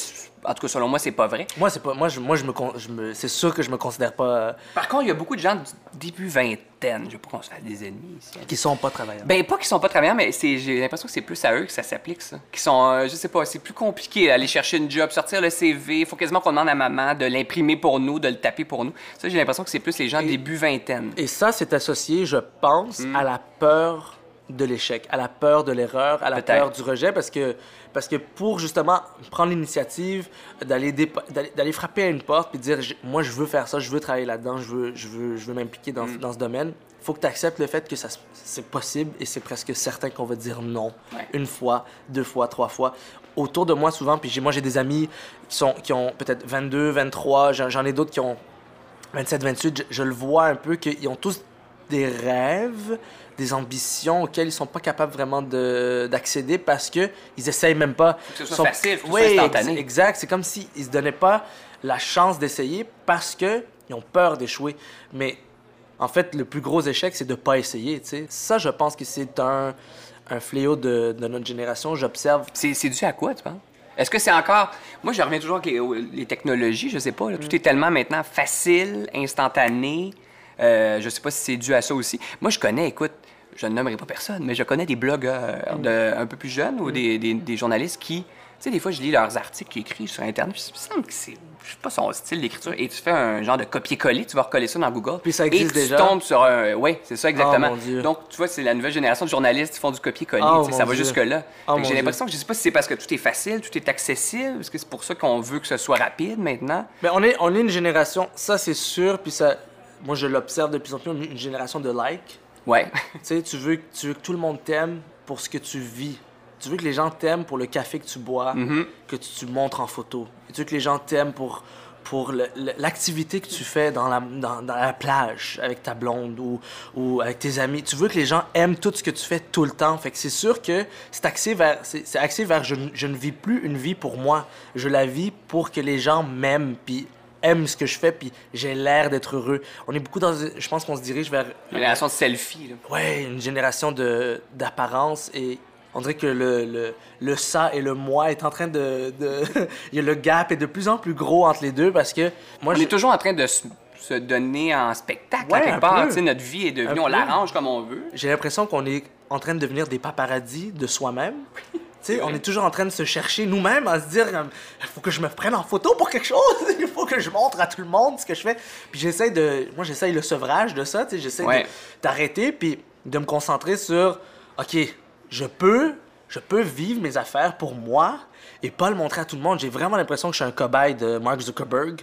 en tout cas, selon moi, c'est pas vrai. Moi, c'est pas. Moi, je, moi, je me, con- je me- c'est sûr que je me considère pas. euh, Par contre, il y a beaucoup de gens du début vingtaine, je pas qu'on des ennemis ici. qui sont pas travailleurs. Ben, pas qu'ils sont pas travaillants, mais c'est, j'ai l'impression que c'est plus à eux que ça s'applique, ça. Qui sont, euh, je sais pas, c'est plus compliqué aller chercher une job, sortir le CV. Il faut quasiment qu'on demande à maman de l'imprimer pour nous, de le taper pour nous. Ça, j'ai l'impression que c'est plus les gens début vingtaine. Et ça, c'est associé, je pense, Hmm. à la peur de l'échec, à la peur de l'erreur, à la peur du rejet, parce que, parce que pour justement prendre l'initiative d'aller frapper à une porte puis dire moi je veux faire ça, je veux travailler là-dedans, je veux, je veux, je veux m'impliquer dans, Hmm. dans ce domaine, faut que tu acceptes le fait que ça, c'est possible et c'est presque certain qu'on va dire non Ouais. une fois, deux fois, trois fois. Autour de moi souvent, puis moi j'ai des amis qui, sont, qui ont peut-être 22, 23, j'en j'en ai d'autres qui ont 27, 28, je, je le vois un peu qu'ils ont tous des rêves, des ambitions auxquelles ils sont pas capables vraiment de- d'accéder parce que ils essayent même pas. que ce soit Sont- facile, faut que ce Oui, soit instantané. ex- Exact, c'est comme s'ils ne se donnaient pas la chance d'essayer parce que ils ont peur d'échouer. Mais en fait, le plus gros échec, c'est de pas essayer. tu sais. Ça, je pense que c'est un, un fléau de, de notre génération. J'observe C'est, c'est dû à quoi, tu penses? Est-ce que c'est encore. Moi, je reviens toujours avec les, les technologies, je sais pas. là. Mm. Tout est tellement maintenant facile, instantané. Euh, je sais pas si c'est dû à ça aussi. Moi, je connais, écoute, je ne nommerai pas personne, mais je connais des blogueurs de, un peu plus jeunes Mm. ou des, des- des journalistes qui. Tu sais, des fois, je lis leurs articles qu'ils écrivent sur Internet, puis il me semble que c'est. Je sais pas son style d'écriture. Et tu fais un genre de copier-coller, tu vas recoller ça dans Google. Puis ça et existe tu déjà? tombes sur un. Oui, c'est ça exactement. Oh, mon Dieu. Donc, tu vois, c'est la nouvelle génération de journalistes qui font du copier-coller. Oh, tu mon ça va jusque-là. Oh, mon J'ai l'impression que je sais pas si c'est parce que tout est facile, tout est accessible, est-ce que c'est pour ça qu'on veut que ce soit rapide maintenant? Mais on est, on est une génération, ça c'est sûr, puis ça, moi je l'observe de plus en plus, une génération de likes. Ouais. Tu sais, tu veux, tu veux que tout le monde t'aime pour ce que tu vis. Tu veux que les gens t'aiment pour le café que tu bois, Mm-hmm. que tu, tu montres en photo. Et tu veux que les gens t'aiment pour, pour l'activité que tu fais dans la, dans, dans la plage avec ta blonde ou, ou avec tes amis. Tu veux que les gens aiment tout ce que tu fais tout le temps. Fait que c'est sûr que c'est axé vers, c'est, axé vers je, ne- je ne vis plus une vie pour moi. Je la vis pour que les gens m'aiment puis aiment ce que je fais puis j'ai l'air d'être heureux. On est beaucoup dans... Je pense qu'on se dirige vers Génération de selfie, là. Ouais, une génération de d'apparence et on dirait que le, le, le ça et le moi est en train de, de *laughs* il y a le gap est de plus en plus gros entre les deux parce que moi On j'ai est toujours en train de se, se donner en spectacle, Ouais, à quelque part. notre vie est devenue, on l'arrange comme on veut. j'ai l'impression qu'on est en train de devenir des paparazzis de soi-même. *laughs* On est toujours en train de se chercher nous-mêmes, à se dire il faut que je me prenne en photo pour quelque chose, *laughs* il faut que je montre à tout le monde ce que je fais. Puis j'essaie de, moi j'essaie le sevrage de ça, j'essaie Ouais. d'arrêter puis de me concentrer sur, ok, je peux, je peux vivre mes affaires pour moi et pas le montrer à tout le monde. J'ai vraiment l'impression que je suis un cobaye de Mark Zuckerberg.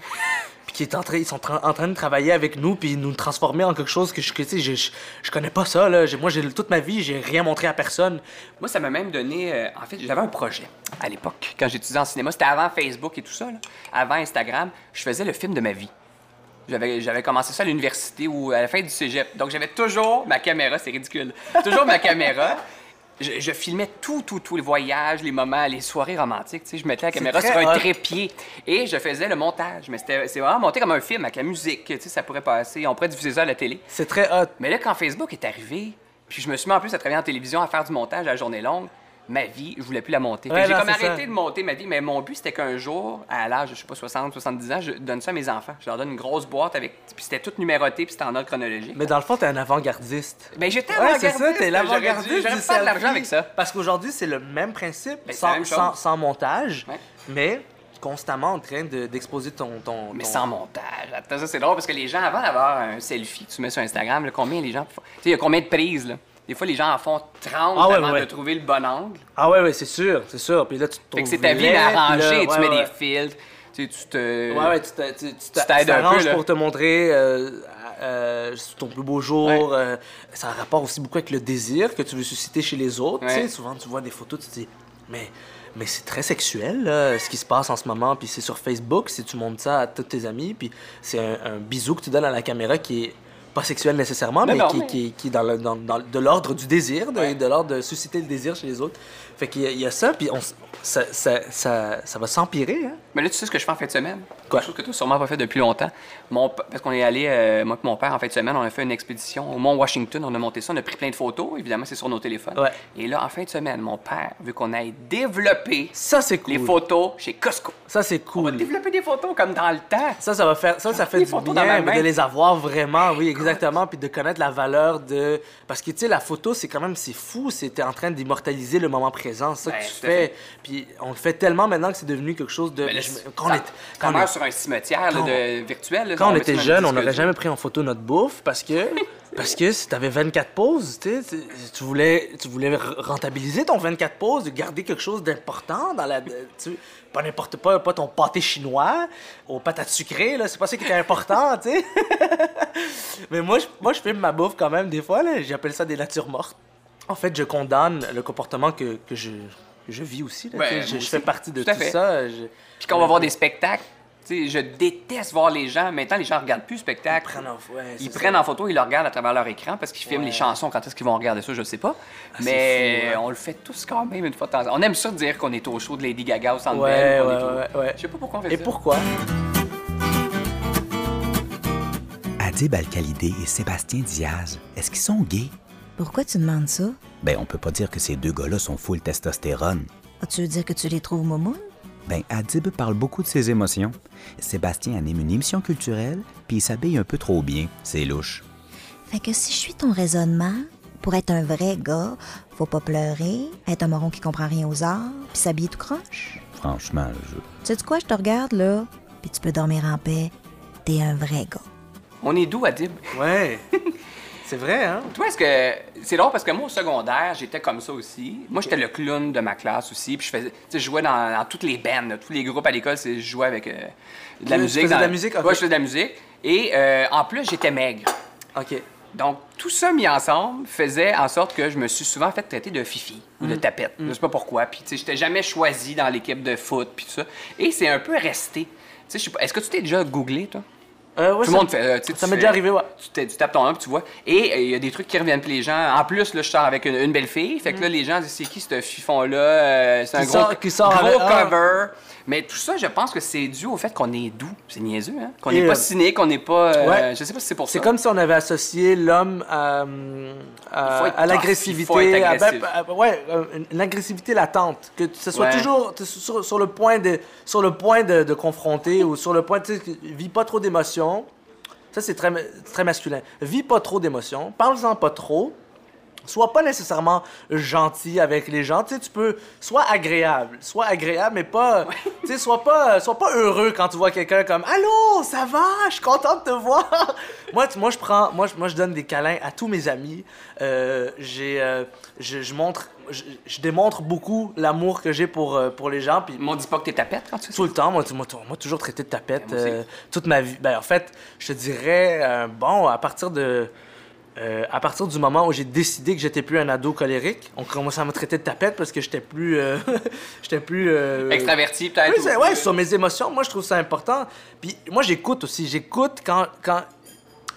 Qui est en train, ils sont tra- en train de travailler avec nous puis nous transformer en quelque chose que je, que, je, je, je connais pas ça là. Moi, j'ai toute ma vie, j'ai rien montré à personne. Moi, ça m'a même donné. euh, en fait, j'avais un projet à l'époque, quand j'étudiais en cinéma. C'était avant Facebook et tout ça, là. avant Instagram. Je faisais le film de ma vie. J'avais, j'avais commencé ça à l'université ou à la fin du cégep. Donc, j'avais toujours ma caméra, c'est ridicule. Toujours ma caméra. *laughs* Je, je filmais tout, tout, tout, les voyages, les moments, les soirées romantiques. Tu sais, je mettais la caméra sur un hot. trépied et je faisais le montage. Mais c'était, c'est vraiment monté comme un film avec la musique. Tu sais, ça pourrait passer. On pourrait diffuser ça à la télé. C'est très hot. Mais là, quand Facebook est arrivé, puis je me suis mis en plus à travailler en télévision, à faire du montage à la journée longue, ma vie, je voulais plus la monter. Ouais, j'ai comme c'est arrêté ça. de monter ma vie, mais mon but, c'était qu'un jour, à l'âge, je sais pas, 60, 70 ans, je donne ça à mes enfants. Je leur donne une grosse boîte avec. Puis c'était tout numéroté, puis c'était en ordre chronologique. Mais dans le fond, t'es un avant-gardiste. Ben, j'étais Ouais, c'est avant-gardiste, ça, t'es l'avant-gardiste. J'aurais faire de l'argent avec ça. Parce qu'aujourd'hui, c'est le même principe, Ben, c'est sans, même chose. sans, sans montage, Ouais. mais constamment en train de- d'exposer ton, ton, Mais ton- sans montage. Attends, ça, c'est drôle parce que les gens, avant d'avoir un selfie que tu mets sur Instagram, là, combien les gens font? Tu sais, il y a combien de prises, là? Des fois, les gens en font 30 Ah ouais, avant ouais. de trouver le bon angle. Ah ouais, ouais, c'est sûr, c'est sûr. Puis là, tu te Fait trouves que c'est ta vie arrangée, tu mets des filtres, tu sais, tu te. Ouais, ouais, tu tu- un peu, pour te montrer euh, euh, ton plus beau jour. euh, ça a un rapport aussi beaucoup avec le désir que tu veux susciter chez les autres. Ouais. tu sais. Souvent, tu vois des photos, tu te dis, mais, mais c'est très sexuel, là, ce qui se passe en ce moment. Puis c'est sur Facebook, si tu montres ça à tous tes amis, puis c'est un, un bisou que tu donnes à la caméra qui est pas sexuel nécessairement, mais, non, qui, mais- qui, qui est dans, le- dans- dans- de l'ordre du désir, de, Ouais. de l'ordre de susciter le désir chez les autres. Fait qu'il y, y a ça, puis on, ça, ça, ça, ça va s'empirer. Hein? Mais là, tu sais ce que je fais en fin de semaine? Quoi? Quelque chose que tu n'as sûrement pas fait depuis longtemps. Mon, parce qu'on est allé, euh, moi et mon père, en fin de semaine, on a fait une expédition au Mont Washington. On a monté ça, on a pris plein de photos. Évidemment, c'est sur nos téléphones. Ouais. Et là, en fin de semaine, mon père veut qu'on aille développer Ça, c'est cool. les photos chez Costco. Ça, c'est On va cool. développer des photos comme dans le temps. Ça, ça va faire, ça, ça fait du photos bien, mais de les avoir vraiment, oui, exactement, puis de connaître la valeur de, parce que tu sais, la photo, c'est quand même, c'est fou, c'était en train d'immortaliser le moment présent, ça Ben, que tu tout à fais, puis on le fait tellement maintenant que c'est devenu quelque chose de, Mais ça- quand on est, quand on est- sur un cimetière là, quand- de, virtuel. là, quand on était jeune, on n'aurait jamais pris en photo notre bouffe parce que *laughs* parce que si t'avais 24 poses, tu voulais tu voulais rentabiliser ton 24 poses, de garder quelque chose d'important dans la pas n'importe pas pas ton pâté chinois aux patates sucrées là, c'est pas ça qui était important, tu sais. *laughs* Mais moi je moi je filme ma bouffe quand même des fois là, j'appelle ça des natures mortes. En fait, je condamne le comportement que, que je je vis aussi là, je, fais partie de Tout à tout fait. ça. je- Puis quand on va voir des spectacles, tu sais, je déteste voir les gens. Maintenant, les gens regardent plus le spectacle. Ils prennent en- ouais, Ils c'est prennent ça. en photo, ils le regardent à travers leur écran parce qu'ils filment Ouais. les chansons. Quand est-ce qu'ils vont regarder ça, je sais pas. c'est Mais fou, hein. on le fait tous quand même une fois de temps en temps. On aime ça dire qu'on est au show de Lady Gaga au Centre Ouais, Bell, au- ouais, ouais. Je sais pas pourquoi on fait Et ça. pourquoi? Adib Al-Khalidé et Sébastien Diaz, est-ce qu'ils sont gays? Pourquoi tu demandes ça? Ben, on peut pas dire que ces deux gars-là sont full testostérone. As-tu veux dire que tu les trouves momounes? Ben, Adib parle beaucoup de ses émotions. Sébastien anime une émission culturelle, puis il s'habille un peu trop bien. C'est louche. Fait que si je suis ton raisonnement, pour être un vrai gars, faut pas pleurer, être un moron qui comprend rien aux arts, puis s'habiller tout croche. Franchement, je... Tu sais quoi, je te regarde là, puis tu peux dormir en paix. T'es un vrai gars. On est doux, Adib. Ouais. *laughs* c'est vrai, hein? Toi, est-ce que. C'est drôle parce que moi, au secondaire, j'étais comme ça aussi. Moi, j'étais le clown de ma classe aussi. Puis je faisais. Tu sais, je jouais dans, dans toutes les bands, là, tous les groupes à l'école, c'est- je jouais avec euh, de la Tu musique. faisais dans- de la musique? Ok. Ouais, je faisais de la musique. Et euh, en plus, j'étais maigre. OK. Donc, tout ça mis ensemble faisait en sorte que je me suis souvent fait traiter de fifi ou Mm. de tapette. Je sais pas pourquoi. Puis, tu sais, j'étais jamais choisi dans l'équipe de foot, puis tout ça. Et c'est un peu resté. Tu sais, je sais pas, est-ce que tu t'es déjà googlé, toi? Euh, ouais, Tout le monde fait. euh, tu sais, Ça tu m'est fais- déjà arrivé, ouais. Tu, tapes ton nom, puis tu vois. Et euh, il y a des trucs qui reviennent, puis les gens. En plus, là, je sors avec une, une belle fille. Fait que là, les gens disent c'est qui ce chiffon-là? Euh, C'est un Mm. Qui gros, sort- qui sort gros avec- ah. cover. Mais tout ça, je pense que c'est dû au fait qu'on est doux. C'est niaiseux, hein? Qu'on Et, n'est pas cynique, qu'on n'est pas. euh, Ouais. Je sais pas si c'est pour ça. C'est comme si on avait associé l'homme à, à- Il faut être à tough, l'agressivité. il faut être à- agressif. ben, à- ouais, euh, une, une agressivité latente. Que ce soit Ouais. toujours t- sur, sur le point de, sur le point de, de confronter *laughs* ou sur le point, tu sais, que- vis pas trop d'émotions. Ça, c'est très, très masculin. Vis pas trop d'émotions. Parle-en pas trop. Sois pas nécessairement gentil avec les gens. Tu sais, tu peux. Sois agréable. Sois agréable, mais pas. Tu sais, sois pas, sois pas heureux quand tu vois quelqu'un comme Allô, ça va, je suis content de te voir. *laughs* moi, tu- moi, je prends. Moi, je- moi, je donne des câlins à tous mes amis. Euh, j'ai. euh, je, je montre. Je, je démontre beaucoup l'amour que j'ai pour, euh, pour les gens. Puis On dit pas que t'es tapette quand tu fais ça. tout le temps, moi, tu- moi, tu- moi, toujours traité de tapette Moi aussi. euh, toute ma vie. Ben, en fait, je te dirais, euh, bon, à partir de. euh, à partir du moment où j'ai décidé que j'étais plus un ado colérique, on commençait à me traiter de tapette parce que j'étais plus. euh, *laughs* j'étais plus. euh, Extraverti, peut-être. oui, c'est- ou- ouais, sur mes émotions, moi je trouve ça important. Puis moi j'écoute aussi, j'écoute quand quand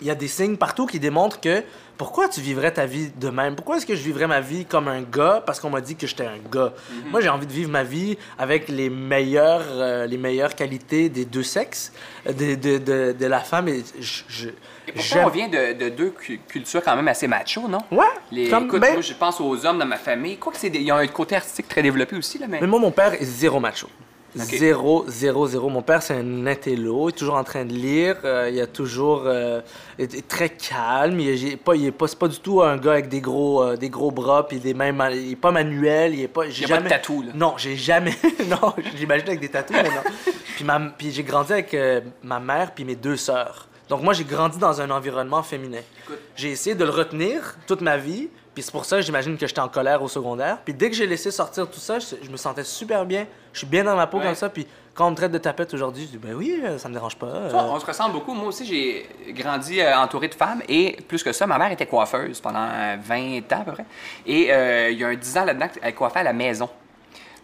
il y a des signes partout qui démontrent que pourquoi tu vivrais ta vie de même? Pourquoi est-ce que je vivrais ma vie comme un gars? Parce qu'on m'a dit que j'étais un gars Mhm. Moi j'ai envie de vivre ma vie avec les meilleures euh, les meilleures qualités des deux sexes, euh, de, de, de, de la femme et je, je Et pourtant, j'aime- on vient de, de deux cu- cultures quand même assez macho, non? Ouais, Les, comme- écoute, ben- moi, je pense aux hommes dans ma famille. Quoi que c'est, des- il y a un côté artistique très développé aussi, là, mais. Mais moi, mon père est zéro macho. Zéro, zéro, zéro. Mon père, c'est un intello. Il est toujours en train de lire. euh, il est toujours euh, il est très calme. Il est, il est pas, il est pas, du tout un gars avec des gros, euh, des gros bras puis des mains. ma- Il est pas manuel. Il est pas. J'ai a pas de jamais. tatou, là. Non, j'ai jamais. *laughs* non, j'imagine avec des tatous, mais non. *laughs* puis ma, puis j'ai grandi avec euh, ma mère puis mes deux sœurs. Donc moi, j'ai grandi dans un environnement féminin. J'ai essayé de le retenir toute ma vie. Puis c'est pour ça que j'imagine que j'étais en colère au secondaire. Puis dès que j'ai laissé sortir tout ça, je, je me sentais super bien. Je suis bien dans ma peau Ouais. comme ça. Puis quand on me traite de tapette aujourd'hui, je dis ben oui, euh, ça me dérange pas. euh. Vois, on se ressemble beaucoup. Moi aussi, j'ai grandi euh, entouré de femmes et plus que ça, ma mère était coiffeuse pendant euh, 20 ans à peu près. Et euh, il y a un 10 ans là-dedans, elle coiffait à la maison.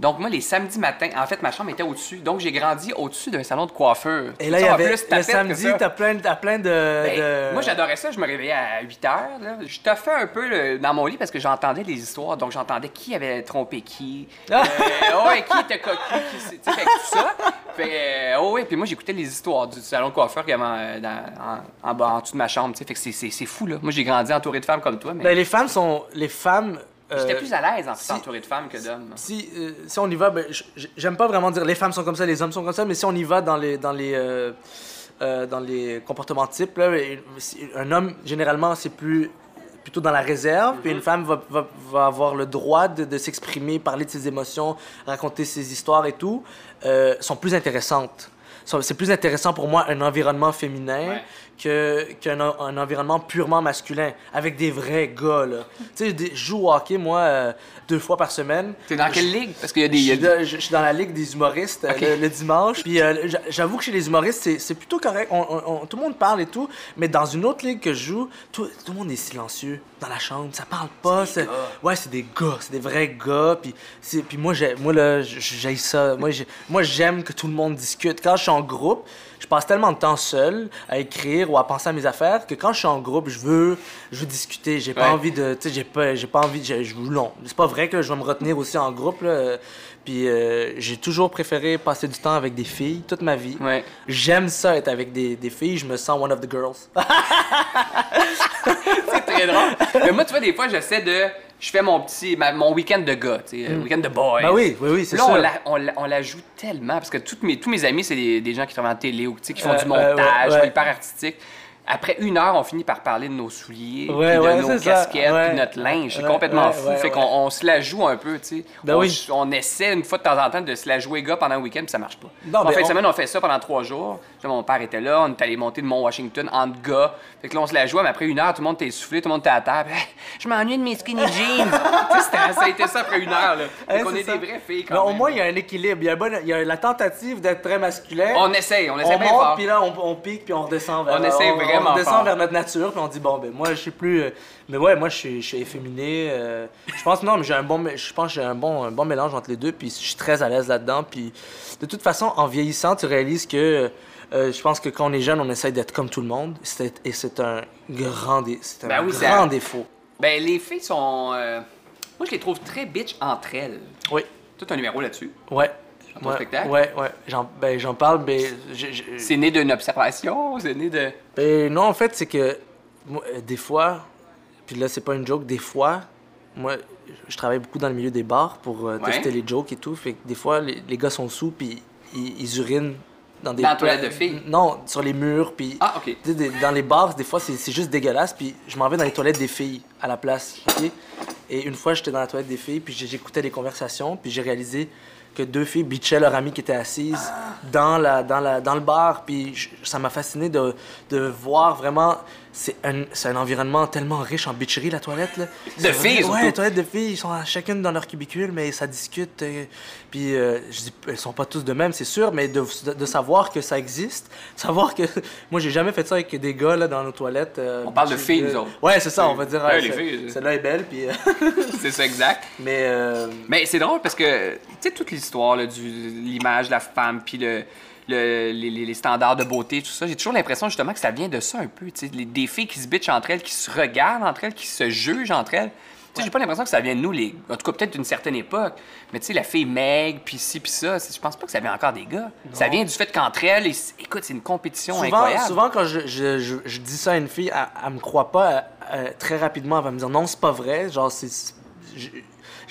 Donc, moi, les samedis matins, en fait, ma chambre était au-dessus. Donc, j'ai grandi au-dessus d'un salon de coiffeur. Et là, il y avait plus le samedi, t'as plein, plein de, Ben, de- Moi, j'adorais ça. Je me réveillais à 8 heures. là. Je toffais un peu le- dans mon lit parce que j'entendais les histoires. Donc, j'entendais qui avait trompé qui. *laughs* Euh, ouais, qui était cocu, qui tu sais, tout ça. Fait, euh, oh ouais, puis moi, j'écoutais les histoires du salon de coiffeur qu'il y avait en, dans- en, en bas, en dessous de ma chambre. tu sais. Fait que c'est fou, là. Moi, j'ai grandi entouré de femmes comme toi, mais Ben, les femmes sont. Les femmes. Euh, j'étais plus à l'aise en si- entouré de femmes que d'hommes. si, euh, si on y va, ben, j'aime pas vraiment dire les femmes sont comme ça, les hommes sont comme ça, mais si on y va dans les, dans les, euh, euh, dans les comportements types, là, un homme, généralement, c'est plus plutôt dans la réserve, puis une femme va, va, va avoir le droit de, de s'exprimer, parler de ses émotions, raconter ses histoires et tout, sont plus intéressantes. C'est plus intéressant pour moi un environnement féminin Ouais. Que qu'un un environnement purement masculin, avec des vrais gars, là. tu sais, je joue au hockey, moi, euh, deux fois par semaine. T'es dans quelle ligue? Parce qu'il y a des. Je suis, dans, je- je suis dans la ligue des humoristes le, le dimanche. Puis euh, j'a- j'avoue que chez les humoristes, c'est, c'est plutôt correct. On- on- on- tout le monde parle et tout. Mais dans une autre ligue que je joue, tout, tout le monde est silencieux dans la chambre. Ça parle pas. C'est ouais, c'est des gars. C'est des vrais gars. Puis, c'est, puis moi, j'ai, moi, là, j- j'haïs ça. Moi, j'ai- moi, j'aime que tout le monde discute. Quand je suis en groupe, je passe tellement de temps seul à écrire ou à penser à mes affaires que quand je suis en groupe, je veux, je veux discuter. J'ai pas Ouais. envie de, tu sais, j'ai pas, j'ai pas envie, de- je, non, c'est pas vrai que je vais me retenir aussi en groupe là. Puis euh, j'ai toujours préféré passer du temps avec des filles toute ma vie. Ouais. J'aime ça être avec des, des filles. Je me sens one of the girls. *laughs* c'est très drôle. Mais moi, tu vois, des fois, j'essaie de. Je fais mon petit. ma- mon week-end de gars, tu sais, un week-end de boys. Ben oui, oui, oui, c'est Là, ça. on la, on, la, on la joue tellement parce que toutes mes, tous mes amis, c'est des, des gens qui travaillent en télé ou qui font Euh, du montage, ouais, ouais. hyper artistique. Après une heure, on finit par parler de nos souliers, Ouais, puis ouais, de nos casquettes, ouais. puis notre linge. C'est complètement fou. fait qu'on on se la joue un peu, tu sais. Ben on, oui. on essaie une fois de temps en temps de se la jouer gars pendant un week-end, puis ça marche pas. Non, en mais fin de on- semaine, on fait ça pendant trois jours. Mon père était là, on est allé monter de Mont-Washington entre gars. Fait que là, on se la jouait, mais après une heure, tout le monde était essoufflé, tout le monde était à terre. Puis, je m'ennuie de mes skinny jeans. *laughs* tu sais, c'était- ça a été ça après une heure, là. Fait qu'on est des vraies filles, quand au moins, il y a un équilibre. Il y a, bon- il y a la tentative d'être très masculin. On essaye, on essaye on bien monte, fort. puis là, on, on pique, puis on redescend vers... On essaie vraiment On redescend fort. vers notre nature, puis on dit, bon, ben moi, je suis plus... euh, mais ouais, moi, je suis, je suis efféminé. euh, je pense, non, mais j'ai un bon... mé- Je pense que j'ai un bon, un bon mélange entre les deux, puis je suis très à l'aise là-dedans. Puis de toute façon, en vieillissant, tu réalises que... euh, je pense que quand on est jeune, on essaye d'être comme tout le monde. C'est- Et c'est un grand, dé- c'est un Ben oui, grand défaut. Ben, les filles sont. euh, Moi, je les trouve très bitch entre elles. Oui, Tout un numéro là-dessus. ouais. Ton Ouais, spectacle? ouais, ouais. J'en ben, j'en parle, mais... C'est né d'une observation, c'est né de. Ben, non, en fait, c'est que moi, euh, des fois, puis là, c'est pas une joke, des fois, moi, je travaille beaucoup dans le milieu des bars pour euh, Ouais. tester les jokes et tout. Fait que des fois, les, les gars sont sous, puis ils, ils urinent dans des. Dans la toilette de filles? Non, sur les murs, puis. Ah, ok. Des- dans les bars, des fois, c'est juste dégueulasse, puis je m'en vais dans les toilettes des filles à la place. Et une fois, j'étais dans la toilette des filles, puis j'écoutais les conversations, puis j'ai réalisé que deux filles bitchaient leur amie qui était assise dans, la, dans, la, dans le bar. Puis ça m'a fasciné de, de voir vraiment. C'est un, c'est un environnement tellement riche en bitcherie, la toilette. Là. C'est filles, vrai-. Ouais, les toilettes de filles, ils sont chacune dans leur cubicule, mais ça discute. euh, puis euh, je dis, elles sont pas tous de même, c'est sûr, mais de, de, de savoir que ça existe, savoir que. *laughs* Moi, j'ai jamais fait ça avec des gars là, dans nos toilettes. euh, On parle de filles, euh, nous autres. Ouais, c'est ça, on va dire. Ouais, filles, Celle-là est belle, puis. euh, *laughs* c'est ça, exact. mais. euh, Mais c'est drôle parce que, tu sais, toute l'histoire là, du l'image de la femme, puis le, le- les, standards de beauté, tout ça, j'ai toujours l'impression justement que ça vient de ça un peu. les- Des filles qui se bitchent entre elles, qui se regardent entre elles, qui se jugent entre elles. Tu sais, j'ai pas l'impression que ça vient de nous, les... en tout cas peut-être d'une certaine époque. Mais tu sais, la fille maigre, puis ci, puis ça, je pense pas que ça vient encore des gars. Ça vient du fait qu'entre elles, et- écoute, c'est une compétition souvent, incroyable. souvent, quand je, je, je, je dis ça à une fille, elle, elle me croit pas. elle- elle- très rapidement, elle va me dire non, c'est pas vrai. Genre, c'est. Je,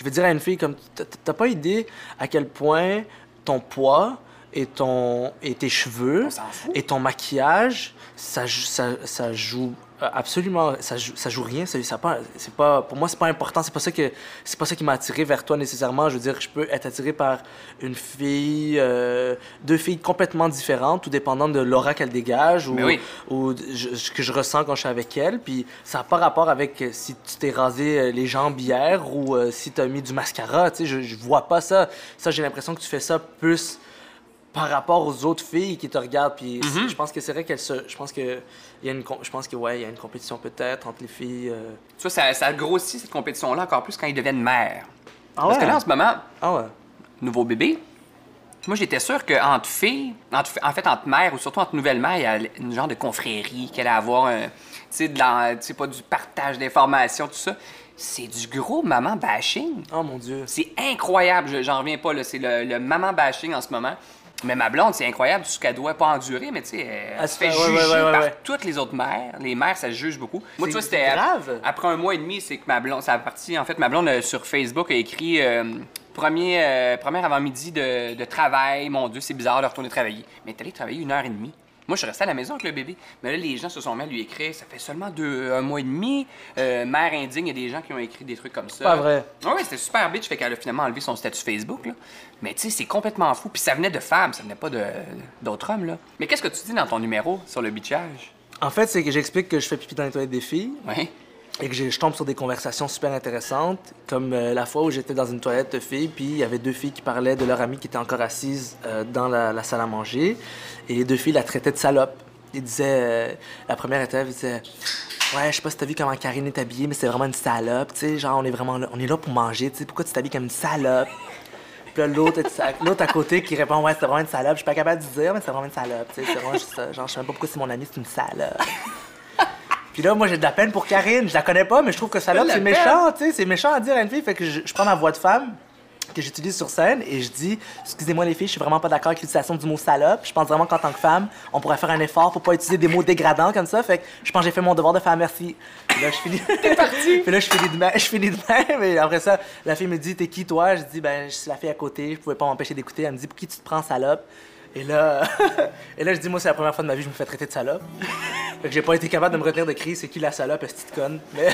vais dire à une fille comme t'as pas idée à quel point ton poids et ton et tes cheveux fout. et ton maquillage ça, ça, ça joue euh, absolument ça joue, ça joue rien ça pas c'est pas pour moi c'est pas important c'est pas ça que c'est pas ça qui m'a attiré vers toi nécessairement je veux dire je peux être attiré par une fille euh, deux filles complètement différentes tout dépendant de l'aura qu'elle dégage ou, oui. ou je- ce que je ressens quand je suis avec elle puis ça n'a pas rapport avec euh, si tu t'es rasé les jambes hier ou euh, si tu as mis du mascara tu sais je, je vois pas ça ça j'ai l'impression que tu fais ça plus par rapport aux autres filles qui te regardent. Puis Mhm. je pense que c'est vrai qu'elle se. Je pense que. Il y a une, je pense que, ouais, il y a une compétition peut-être entre les filles. euh. Tu vois, ça, ça grossit cette compétition-là encore plus quand ils deviennent mères. Ah Parce que là, en ce moment, Ah ouais. nouveau bébé, moi, j'étais sûr qu'entre filles, entre, en fait, entre mères, ou surtout entre nouvelles mères, il y a une genre de confrérie qu'elle allait avoir, un- tu sais, pas du partage d'informations, tout ça. C'est du gros maman bashing. Oh mon Dieu. C'est incroyable, je- j'en reviens pas, là. C'est le, le maman bashing en ce moment. Mais ma blonde, c'est incroyable, ce qu'elle doit pas endurer, mais tu sais, elle, Elle se fait ouais, juger ouais, ouais, par toutes les autres mères. Les mères, ça se juge beaucoup. Moi, tu vois, C'est c'était grave. après un mois et demi, c'est que ma blonde, ça a parti. En fait, ma blonde euh, sur Facebook a écrit euh, premier, euh, premier avant-midi de, de travail. Mon Dieu, c'est bizarre de retourner travailler. Mais allé travailler une heure et demie. Moi, je suis resté à la maison avec le bébé. Mais là, les gens se sont mis à lui écrire. Ça fait seulement deux, un mois et demi. Euh, mère indigne, il y a des gens qui ont écrit des trucs comme ça. Pas vrai. Oui, c'était super bitch. Fait qu'elle a finalement enlevé son statut Facebook. Là. Mais tu sais, c'est complètement fou. Puis ça venait de femmes, ça venait pas de- d'autres hommes. Là. Mais qu'est-ce que tu dis dans ton numéro sur le bitchage? En fait, c'est que j'explique que je fais pipi dans les toilettes des filles. Oui. Et que je tombe sur des conversations super intéressantes, comme euh, la fois où j'étais dans une toilette de filles, puis il y avait deux filles qui parlaient de leur amie qui était encore assise euh, dans la, salle à manger, et les deux filles la traitaient de salope. Ils disaient, euh, la première était, disait, ouais, je sais pas si t'as vu comment Karine est habillée, mais c'est vraiment une salope, tu sais, genre on est vraiment là, on est là pour manger, tu sais, pourquoi tu t'habilles comme une salope? Puis là, l'autre, à côté qui répond, ouais, c'est vraiment une salope. Je suis pas capable de dire, mais c'est vraiment une salope. Tu sais, c'est vraiment juste. Genre, je sais même pas pourquoi c'est mon ami, c'est une salope. Puis là, moi, j'ai de la peine pour Karine. Je la connais pas, mais je trouve que salope, c'est méchant, tu sais. C'est méchant à dire à une fille. Fait que je, je prends ma voix de femme que j'utilise sur scène et je dis Excusez-moi, les filles, je suis vraiment pas d'accord avec l'utilisation du mot salope. Je pense vraiment qu'en tant que femme, on pourrait faire un effort pour pas utiliser des mots dégradants comme ça. Fait que je pense que j'ai fait mon devoir de faire merci. Puis là, je finis. T'es parti! *laughs* Puis là, je finis de même. Je finis de même. Et après ça, la fille me dit T'es qui, toi? Je dis Ben, je suis la fille à côté. Je pouvais pas m'empêcher d'écouter. Elle me dit Pour qui tu te prends, salope? Et là, *laughs* et là, je dis, moi, c'est la première fois de ma vie que je me fais traiter de salope. *laughs* Fait que j'ai pas été capable de me retenir de crier, c'est qui la salope, petite conne. Mais... *laughs*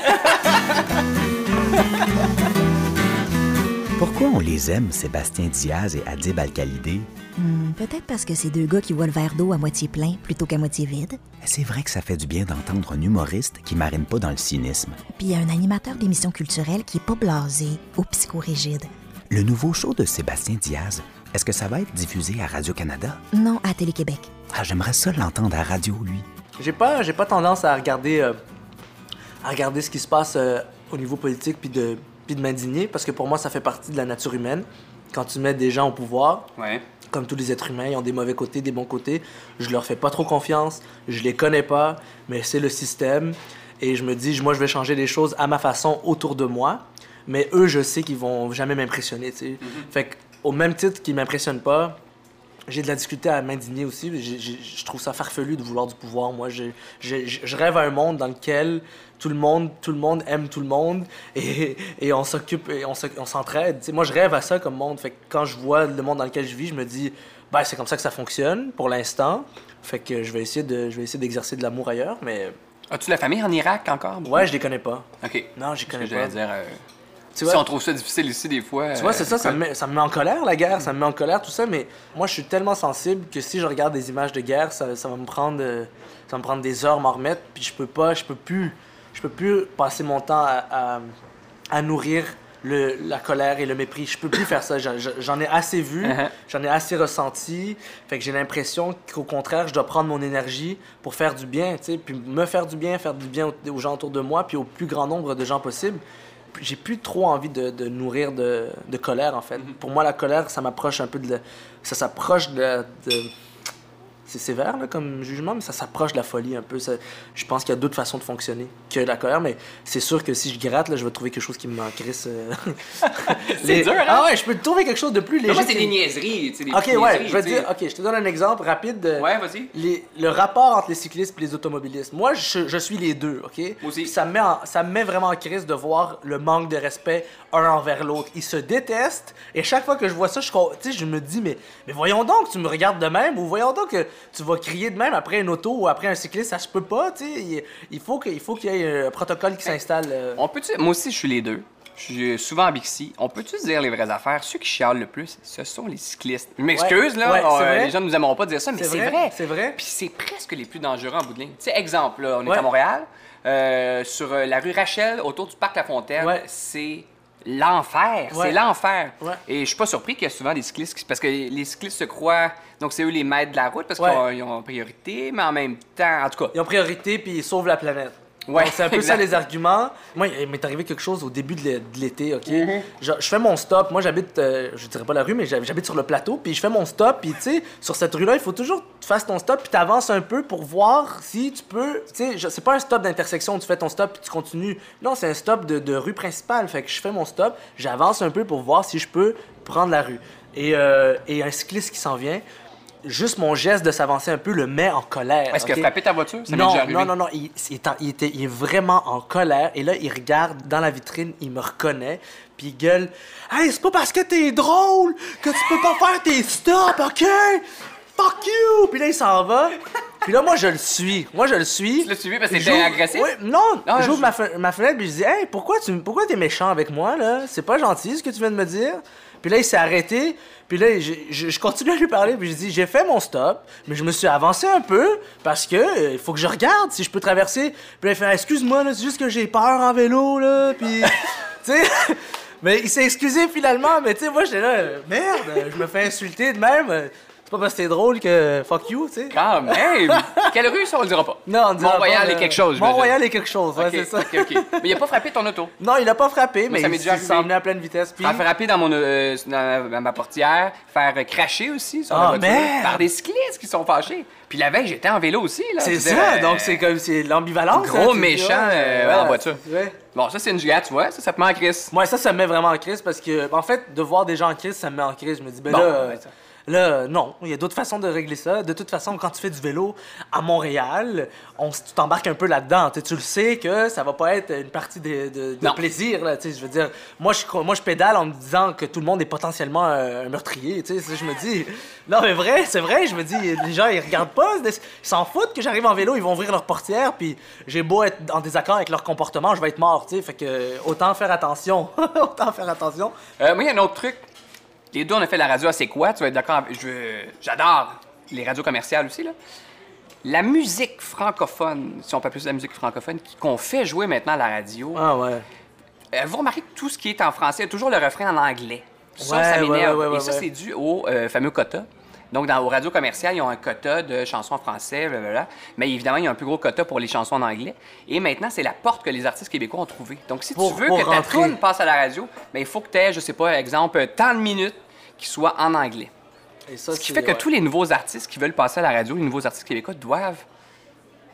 Pourquoi on les aime, Sébastien Diaz et Adib Al-Khalidé? Hmm, Peut-être parce que c'est deux gars qui voient le verre d'eau à moitié plein plutôt qu'à moitié vide. C'est vrai que ça fait du bien d'entendre un humoriste qui marine pas dans le cynisme. Puis il y a un animateur d'émission culturelle qui est pas blasé ou psychorigide. Le nouveau show de Sébastien Diaz, est-ce que ça va être diffusé à Radio-Canada? Non, à Télé-Québec. Ah, j'aimerais ça l'entendre à radio, lui. J'ai pas, j'ai pas tendance à regarder, euh, à regarder ce qui se passe euh, au niveau politique puis de, puis de m'indigner, parce que pour moi, ça fait partie de la nature humaine. Quand tu mets des gens au pouvoir, Ouais. comme tous les êtres humains, ils ont des mauvais côtés, des bons côtés. Je leur fais pas trop confiance, je les connais pas, mais c'est le système. Et je me dis, moi, je vais changer les choses à ma façon autour de moi. Mais eux, je sais qu'ils vont jamais m'impressionner, tu sais. Fait que, au même titre qu'ils m'impressionnent pas, j'ai de la difficulté à m'indigner aussi. Je trouve ça farfelu de vouloir du pouvoir. Moi, je, je, je- je rêve à un monde dans lequel tout le monde, tout le monde aime tout le monde *laughs* et, et on s'occupe et on s'entraide. Moi, je rêve à ça comme monde. Fait que quand je vois le monde dans lequel je vis, je me dis, ben, c'est comme ça que ça fonctionne pour l'instant. Fait que je vais essayer de, je vais essayer d'exercer de l'amour ailleurs, mais As-tu de la famille en Irak encore? ouais, je les connais pas. OK. Non, Ce que connais pas. dire. euh, Tu si vois? on trouve ça difficile ici, des fois. Tu vois, c'est euh, ça, ça me, met, ça me met en colère, la guerre, ça me met en colère, tout ça, mais moi, je suis tellement sensible que si je regarde des images de guerre, ça, ça va me prendre, euh, ça va me prendre des heures à m'en remettre, puis je peux pas, je peux plus, je peux plus passer mon temps à, à- à nourrir le, la colère et le mépris. Je peux plus faire ça, J'en- j'en ai assez vu, Uh-huh. j'en ai assez ressenti, fait que j'ai l'impression qu'au contraire, je dois prendre mon énergie pour faire du bien, tu sais, puis me faire du bien, faire du bien aux, aux gens autour de moi, puis au plus grand nombre de gens possible j'ai plus trop envie de, de nourrir de, de colère en fait. Pour moi, la colère, ça m'approche un peu de ça s'approche de, de- c'est sévère là, comme jugement, mais ça s'approche de la folie un peu. Ça- je pense qu'il y a d'autres façons de fonctionner que la colère, mais c'est sûr que si je gratte, là, je vais trouver quelque chose qui me *laughs* crisse. euh, les- dur, hein? Ah ouais, je peux trouver quelque chose de plus léger. Moi, c'est des niaiseries. des Ok, ouais, niaiseries, je vais tu sais. dire, ok, je te donne un exemple rapide de Ouais, vas-y. les- le rapport entre les cyclistes et les automobilistes. Moi, je, je suis les deux, ok? Moi aussi. Ça me, met en- ça me met vraiment en crise de voir le manque de respect un envers l'autre. Ils se détestent et chaque fois que je vois ça, je me dis, mais, mais voyons donc, tu me regardes de même ou voyons donc que tu vas crier de même après une auto ou après un cycliste, ça se peut pas, tu sais. Il, faut qu'il y ait un protocole qui s'installe. euh. On peut Moi aussi, je suis les deux. Je suis souvent en Bixi. On peut-tu dire les vraies affaires? Ceux qui chialent le plus, ce sont les cyclistes. Je m'excuse, Ouais, là. ouais, euh, les gens ne nous aimeront pas dire ça, mais C'est vrai, c'est vrai. Puis c'est presque les plus dangereux en bout de ligne. Tu sais, exemple, là, on est à Montréal, euh, sur la rue Rachel, autour du parc La Fontaine. C'est l'enfer. Ouais. C'est l'enfer. Ouais. Et je suis pas surpris qu'il y a souvent des cyclistes qui- parce que les cyclistes se croient donc c'est eux les maîtres de la route parce Ouais. qu'ils ont, ont priorité, mais en même temps, en tout cas, Ils ont priorité, puis ils sauvent la planète. Ouais, c'est un peu exact. ça les arguments. Moi, il m'est arrivé quelque chose au début de l'é- de l'été, OK? Mm-hmm. Je fais mon stop. Moi, j'habite, euh, je dirais pas la rue, mais j'hab- j'habite sur le plateau. Puis je fais mon stop. Puis, tu sais, sur cette rue-là, il faut toujours que tu fasses ton stop. Puis t'avances un peu pour voir si tu peux. Tu sais, c'est pas un stop d'intersection où tu fais ton stop puis tu continues. Non, c'est un stop de, de rue principale. Fait que je fais mon stop. J'avance un peu pour voir si je peux prendre la rue. Et, euh, et un cycliste qui s'en vient. Juste mon geste de s'avancer un peu le met en colère. est-ce qu'il a frappé ta voiture Ça non, non, non, non, il était, il est vraiment en colère. Et là, il regarde dans la vitrine, il me reconnaît, puis il gueule Hey, c'est pas parce que t'es drôle que tu peux pas faire tes stops, ok Fuck you Puis là, il s'en va. Puis là, moi, je le suis. Moi, je le suis. Tu l'as suivi parce que t'étais agressif? Oui, non, j'ouvre je- ma, fe- ma fenêtre, puis je dis Hey, pourquoi tu pourquoi t'es méchant avec moi, là? C'est pas gentil ce que tu viens de me dire. Puis là, il s'est arrêté. Puis là, je, je- je continue à lui parler. Puis je dis J'ai fait mon stop, mais je me suis avancé un peu parce que euh, il faut que je regarde si je peux traverser. Puis là, il fait Excuse-moi, c'est juste que j'ai peur en vélo, là. Puis, *laughs* tu sais. Mais il s'est excusé finalement, mais tu sais, moi j'étais là, euh, merde, je me fais insulter de même. C'est pas parce que c'est drôle que fuck you, tu sais. Quand même. *laughs* Quelle rue ça on le dira pas? Non, on dira Mont-Royal pas, est euh, quelque chose. Mont-Royal est quelque chose, ouais, Ok, c'est ça. ok, ok. Mais il a pas frappé ton auto? Non, il a pas frappé, mais ça il déjà arrivé. venait à pleine vitesse. Puis... Faire frapper dans, mon, euh, dans ma- ma portière, faire euh, cracher aussi sur Ah, la voiture merde! par des cyclistes qui sont fâchés. Puis la veille, j'étais en vélo aussi. là. C'est Je veux ça, euh, donc c'est comme c'est l'ambivalence. gros hein, tu dis, méchant, euh, en voiture. Ouais. Bon, ça, c'est une giga, tu vois. Ça, ça te met en crise. Moi, ça, ça me met vraiment en crise parce que, en fait, de voir des gens en crise, ça me met en crise. Je me dis, ben Bon, là, ben ça. Là, non, il y a d'autres façons de régler ça. De toute façon, quand tu fais du vélo à Montréal, on, tu t'embarques un peu là-dedans. Tu le sais que ça va pas être une partie de, de- de plaisir. Là, je veux dire, moi je, cro- moi, je pédale en me disant que tout le monde est potentiellement euh, un meurtrier. Je me dis, non, mais vrai, c'est vrai. Je me dis, les gens, ils regardent pas. Ils s'en foutent que j'arrive en vélo. Ils vont ouvrir leur portière. Puis j'ai beau être en désaccord avec leur comportement, je vais être mort. Tu sais, fait que autant faire attention. *laughs* autant faire attention. Euh, moi, il y a un autre truc. Les deux, on a fait la radio à C'est quoi? Tu vas être d'accord avec... je- J'adore les radios commerciales aussi, là. La musique francophone, si on peut appeler ça la musique francophone, qu'on fait jouer maintenant à la radio, Ah ouais. Euh, vous remarquez que tout ce qui est en français, il y a toujours le refrain en anglais. Ça, Ouais, ça ouais, m'énerve. ouais, ouais, Et ça, c'est dû au euh, fameux quota. Donc, dans, aux radios commerciales, ils ont un quota de chansons en français, blablabla. mais évidemment, il y a un plus gros quota pour les chansons en anglais. Et maintenant, c'est la porte que les artistes québécois ont trouvée. Donc, si Pour- tu veux que ta tune passe à la radio, ben, il faut que tu aies, je sais pas, exemple, tant de minutes qui soient en anglais. Et ça, Ce qui fait que ouais. tous les nouveaux artistes qui veulent passer à la radio, les nouveaux artistes québécois, doivent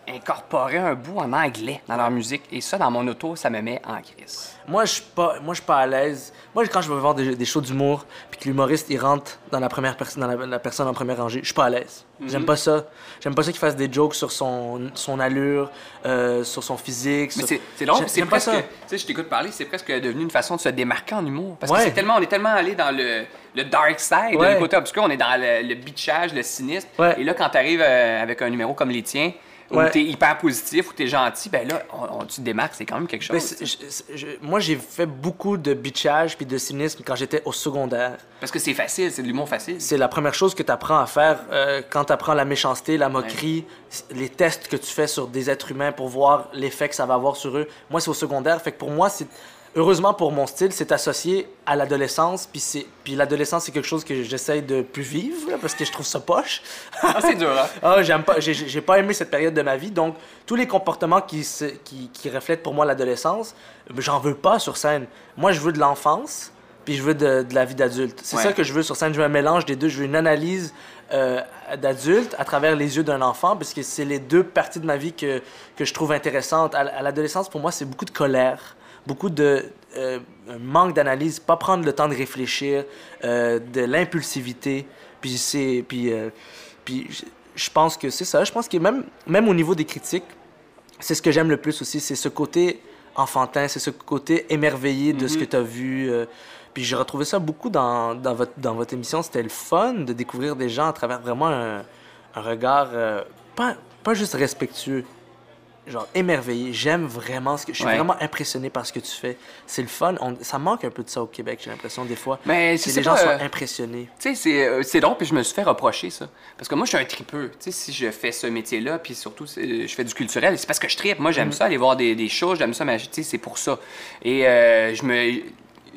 incorporer un bout en anglais dans leur musique. Et ça, dans mon auto, ça me met en crise. Moi, je suis pas, moi, je suis pas à l'aise. Moi, quand je vais voir des, des shows d'humour, puis que l'humoriste il rentre dans la première personne, dans la, la personne en première rangée, je suis pas à l'aise. Mhm. J'aime pas ça. J'aime pas ça qu'il fasse des jokes sur son, son allure, euh, sur son physique. Mais sur- c'est c'est J'aime- c'est presque. ça. Tu sais, je t'écoute parler, c'est presque devenu une façon de se démarquer en humour. Parce Ouais. que c'est tellement, on est tellement allé dans le, le dark side, Ouais. le côté obscur, on est dans le, le bitchage, le cynisme. Ouais. Et là, quand t'arrives euh, avec un numéro comme les tiens, où Ouais. t'es hyper positif, où t'es gentil, ben là, on, on- tu te démarques, c'est quand même quelque Mais chose. je- je- moi, j'ai fait beaucoup de bitchage puis de cynisme quand j'étais au secondaire. Parce que c'est facile, c'est de l'humour facile. C'est la première chose que tu apprends à faire euh, quand tu apprends la méchanceté, la moquerie, les tests que tu fais sur des êtres humains pour voir l'effet que ça va avoir sur eux. Moi, c'est au secondaire. Fait que pour moi, c'est. Heureusement pour mon style, c'est associé à l'adolescence. Puis, c'est... puis l'adolescence, c'est quelque chose que j'essaye de plus vivre là, parce que je trouve ça poche. Ah, c'est dur, hein? *laughs* Ah, j'aime pas, j'ai, j'ai pas aimé cette période de ma vie, donc tous les comportements qui, se- qui, qui reflètent pour moi l'adolescence, ben, j'en veux pas sur scène. Moi, je veux de l'enfance, puis je veux de, de la vie d'adulte. C'est Ouais. ça que je veux sur scène. Je veux un mélange des deux. Je veux une analyse euh, d'adulte à travers les yeux d'un enfant, parce que c'est les deux parties de ma vie que, que je trouve intéressantes. À, à l'adolescence, pour moi, c'est beaucoup de colère, beaucoup de euh, manque d'analyse, pas prendre le temps de réfléchir, euh, de l'impulsivité, puis c'est puis euh, puis je- pense que c'est ça. Je pense que même, même au niveau des critiques, c'est ce que j'aime le plus aussi. C'est ce côté enfantin, c'est ce côté émerveillé de ce que tu as vu. puis j'ai retrouvé ça beaucoup dans, dans, votre, dans votre émission. C'était le fun de découvrir des gens à travers vraiment un, un regard pas, pas juste respectueux, genre émerveillé. J'aime vraiment ce que. Je suis Ouais. vraiment impressionné par ce que tu fais. C'est le fun. On- ça manque un peu de ça au Québec, j'ai l'impression, des fois. Mais Que c'est les gens pas, soient euh, impressionnés. Tu sais, c'est, euh, c'est drôle, puis je me suis fait reprocher ça. Parce que moi, je suis un tripeux. Tu sais, si je fais ce métier-là, puis surtout, c'est- je fais du culturel, c'est parce que je tripe. Moi, Mm. j'aime ça, aller voir des, des shows, j'aime ça, mais tu sais, c'est pour ça. Et euh, je me.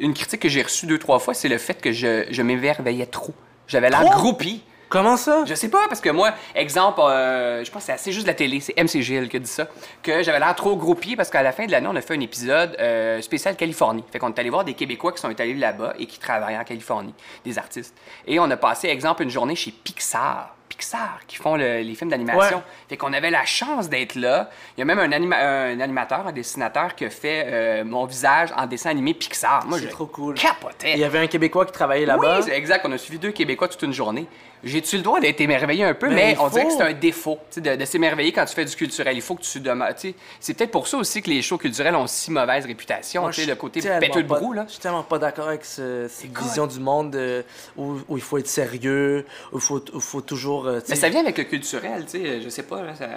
une critique que j'ai reçue deux, trois fois, c'est le fait que je, je m'émerveillais trop. J'avais l'air groupie. Comment ça? Je sais pas, parce que moi, exemple, euh, je pense que c'est assez juste de la télé, c'est MC Gilles qui a dit ça, que j'avais l'air trop groupie parce qu'à la fin de l'année, on a fait un épisode euh, spécial Californie. Fait qu'on est allé voir des Québécois qui sont allés là-bas et qui travaillent en Californie, des artistes. Et on a passé, exemple, une journée chez Pixar. Pixar, qui font le- les films d'animation. Ouais. Fait qu'on avait la chance d'être là. Il y a même un, anima- un animateur, un dessinateur qui a fait euh, mon visage en dessin animé Pixar. Moi, je trop cool. capotais. Il y avait un Québécois qui travaillait là-bas. Oui, c'est exact. On a suivi deux Québécois toute une journée. J'ai-tu le droit d'être émerveillé un peu, Ben, mais on dirait que faut. c'est un défaut de, de s'émerveiller quand tu fais du culturel. Il faut que tu sais, C'est peut-être pour ça aussi que les shows culturels ont si mauvaise réputation. Moi, le côté péteux de brou. Là. Je suis tellement pas d'accord avec ce- cette Écoute. vision du monde euh, où, où il faut être sérieux, où il faut, où faut toujours. euh, Mais ça vient avec le culturel, tu sais, je sais pas. Là, ça...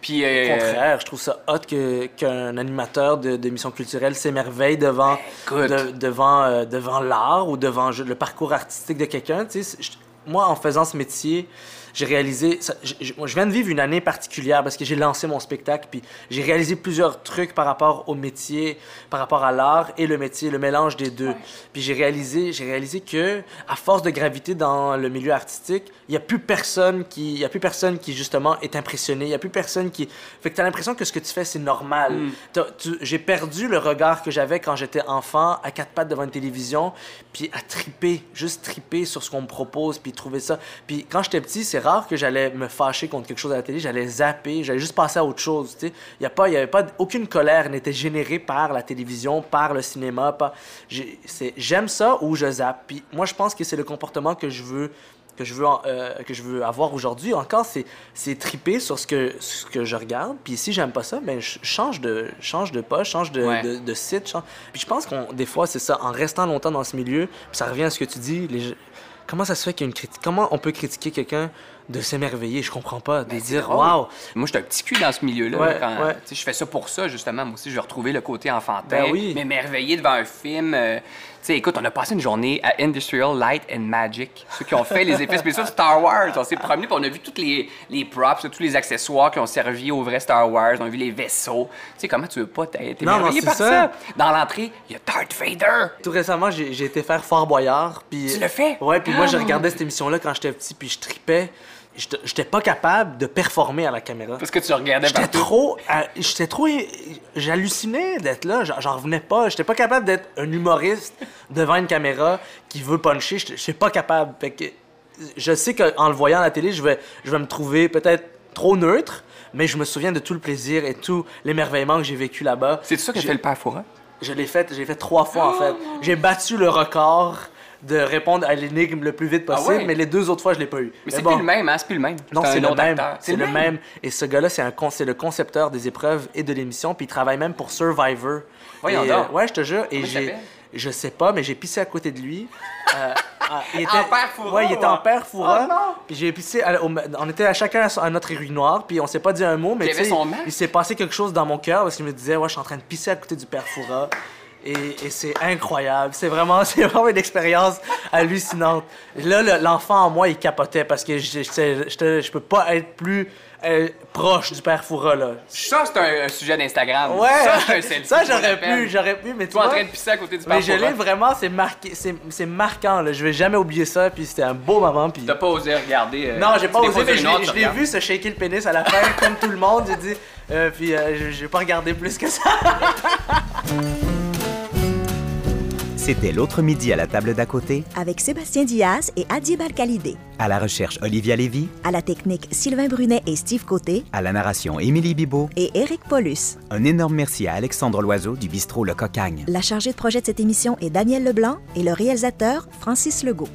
Puis. Au euh, contraire, je trouve ça hot qu'un animateur de- d'émission culturelle s'émerveille devant, de- devant, devant l'art ou devant le parcours artistique de quelqu'un. tu sais, Moi, en faisant ce métier, j'ai réalisé. ça- je, je- moi, je viens de vivre une année particulière parce que j'ai lancé mon spectacle, puis j'ai réalisé plusieurs trucs par rapport au métier, par rapport à l'art et le métier, le mélange des deux. Puis j'ai réalisé, j'ai réalisé que, à force de gravité dans le milieu artistique, il y a plus personne qui, il y a plus personne qui justement est impressionné. Il y a plus personne qui, fait que t'as l'impression que ce que tu fais c'est normal. Tu- J'ai perdu le regard que j'avais quand j'étais enfant, à quatre pattes devant une télévision, puis à triper, juste triper sur ce qu'on me propose, puis trouver ça. Puis quand j'étais petit, c'est rare que j'allais me fâcher contre quelque chose à la télé. J'allais zapper, j'allais juste passer à autre chose. Tu sais, il y a pas, il y avait pas aucune colère n'était générée par la télévision, par le cinéma. Par, j'aime ça ou je zappe. Puis moi, je pense que c'est le comportement que je veux que je veux, euh, que je veux avoir aujourd'hui encore, c'est, c'est triper sur ce que, ce que je regarde. Puis si j'aime pas ça, ben, je change de, change de poste, change de, Ouais. de, de site. change- Puis je pense qu'on des fois, c'est ça, en restant longtemps dans ce milieu, puis ça revient à ce que tu dis, les, comment ça se fait qu'il y a une critique, comment on peut critiquer quelqu'un de s'émerveiller, je comprends pas, de Ben, dire, waouh, Moi, j'étais un petit cul dans ce milieu-là. Ouais, quand- ouais. Je fais ça pour ça, justement. Moi aussi, je veux retrouver le côté enfantin. Ben oui. M'émerveiller devant un film. euh, sais, écoute, on a passé une journée à Industrial Light and Magic. Ceux qui ont fait les effets spéciaux de Star Wars. On s'est promené, puis on a vu tous les, les props, tous les accessoires qui ont servi au vrai Star Wars. On a vu les vaisseaux. Tu sais, comment tu veux pas c'est par ça. ça? Dans l'entrée, il y a Darth Vader. Tout récemment, j'ai été faire Fort Boyard. Puis, Tu l'as fait? Ouais, puis moi, je Ah! regardais cette émission-là quand j'étais petit, puis je tripais. J'étais pas capable de performer à la caméra. Parce que tu regardais J'étais trop. euh, J'étais trop. J'hallucinais d'être là. J'en- revenais pas. J'étais pas capable d'être un humoriste devant une caméra qui veut puncher. J'étais j'étais pas capable. Fait que je sais qu'en le voyant à la télé, je vais, je vais me trouver peut-être trop neutre, mais je me souviens de tout le plaisir et tout l'émerveillement que j'ai vécu là-bas. C'est ça que J'ai- fait le père Foura? je l'ai fait, j'ai fait trois fois en fait. J'ai battu le record de répondre à l'énigme le plus vite possible, Ah ouais? mais les deux autres fois, je l'ai pas eu. Mais c'est bon. plus le même, hein? C'est plus le même. Non, c'est le même. C'est le même. Et ce gars-là, c'est con- le concepteur des épreuves et de l'émission, puis il travaille même pour Survivor. Voyons Et, donc. euh, ouais, je te jure. Et j'ai, je sais pas, mais j'ai pissé à côté de lui. Euh, ah, il En père Fouras, Ouais, il était en père Fouras. Oh non! Puis j'ai pissé. à- au- on était à chacun à notre urinoir, puis on s'est pas dit un mot, mais Il il s'est passé quelque chose dans mon cœur parce qu'il me disait, ouais, je suis en train de pisser à côté du père Fouras. Et, et c'est incroyable. C'est vraiment, *laughs* c'est vraiment une expérience hallucinante. Là, le- l'enfant en moi, il capotait parce que je, peux pas être plus euh, proche du père Fouras, là. Ça, c'est un, un sujet d'Instagram. Ouais, Ça, ça, j'aurais pu, j'aurais pu, mais tu Toi en vois, train de pisser à côté du mais père je l'ai Foura. vraiment, c'est marqué, c'est, marquant, là. Je vais jamais oublier ça, puis c'était un beau moment, puis... T'as pas osé regarder. euh, Non, j'ai pas osé, mais je l'ai- autre, je tu l'ai regardes. vu se shaker le pénis à la fin, *laughs* comme tout le monde. J'ai dit, euh, puis euh, j'ai pas regardé plus que ça. *laughs* C'était l'autre midi à la table d'à côté, Avec Sébastien Diaz et Adib Al-Khalidé. à la recherche Olivia Lévy, À la technique, Sylvain Brunet et Steve Côté. à la narration Émilie Bibeau. Et Éric Paulus. Un énorme merci à Alexandre Loiseau du bistrot Le Cocagne. La chargée de projet de cette émission est Daniel Leblanc et le réalisateur, Francis Legault.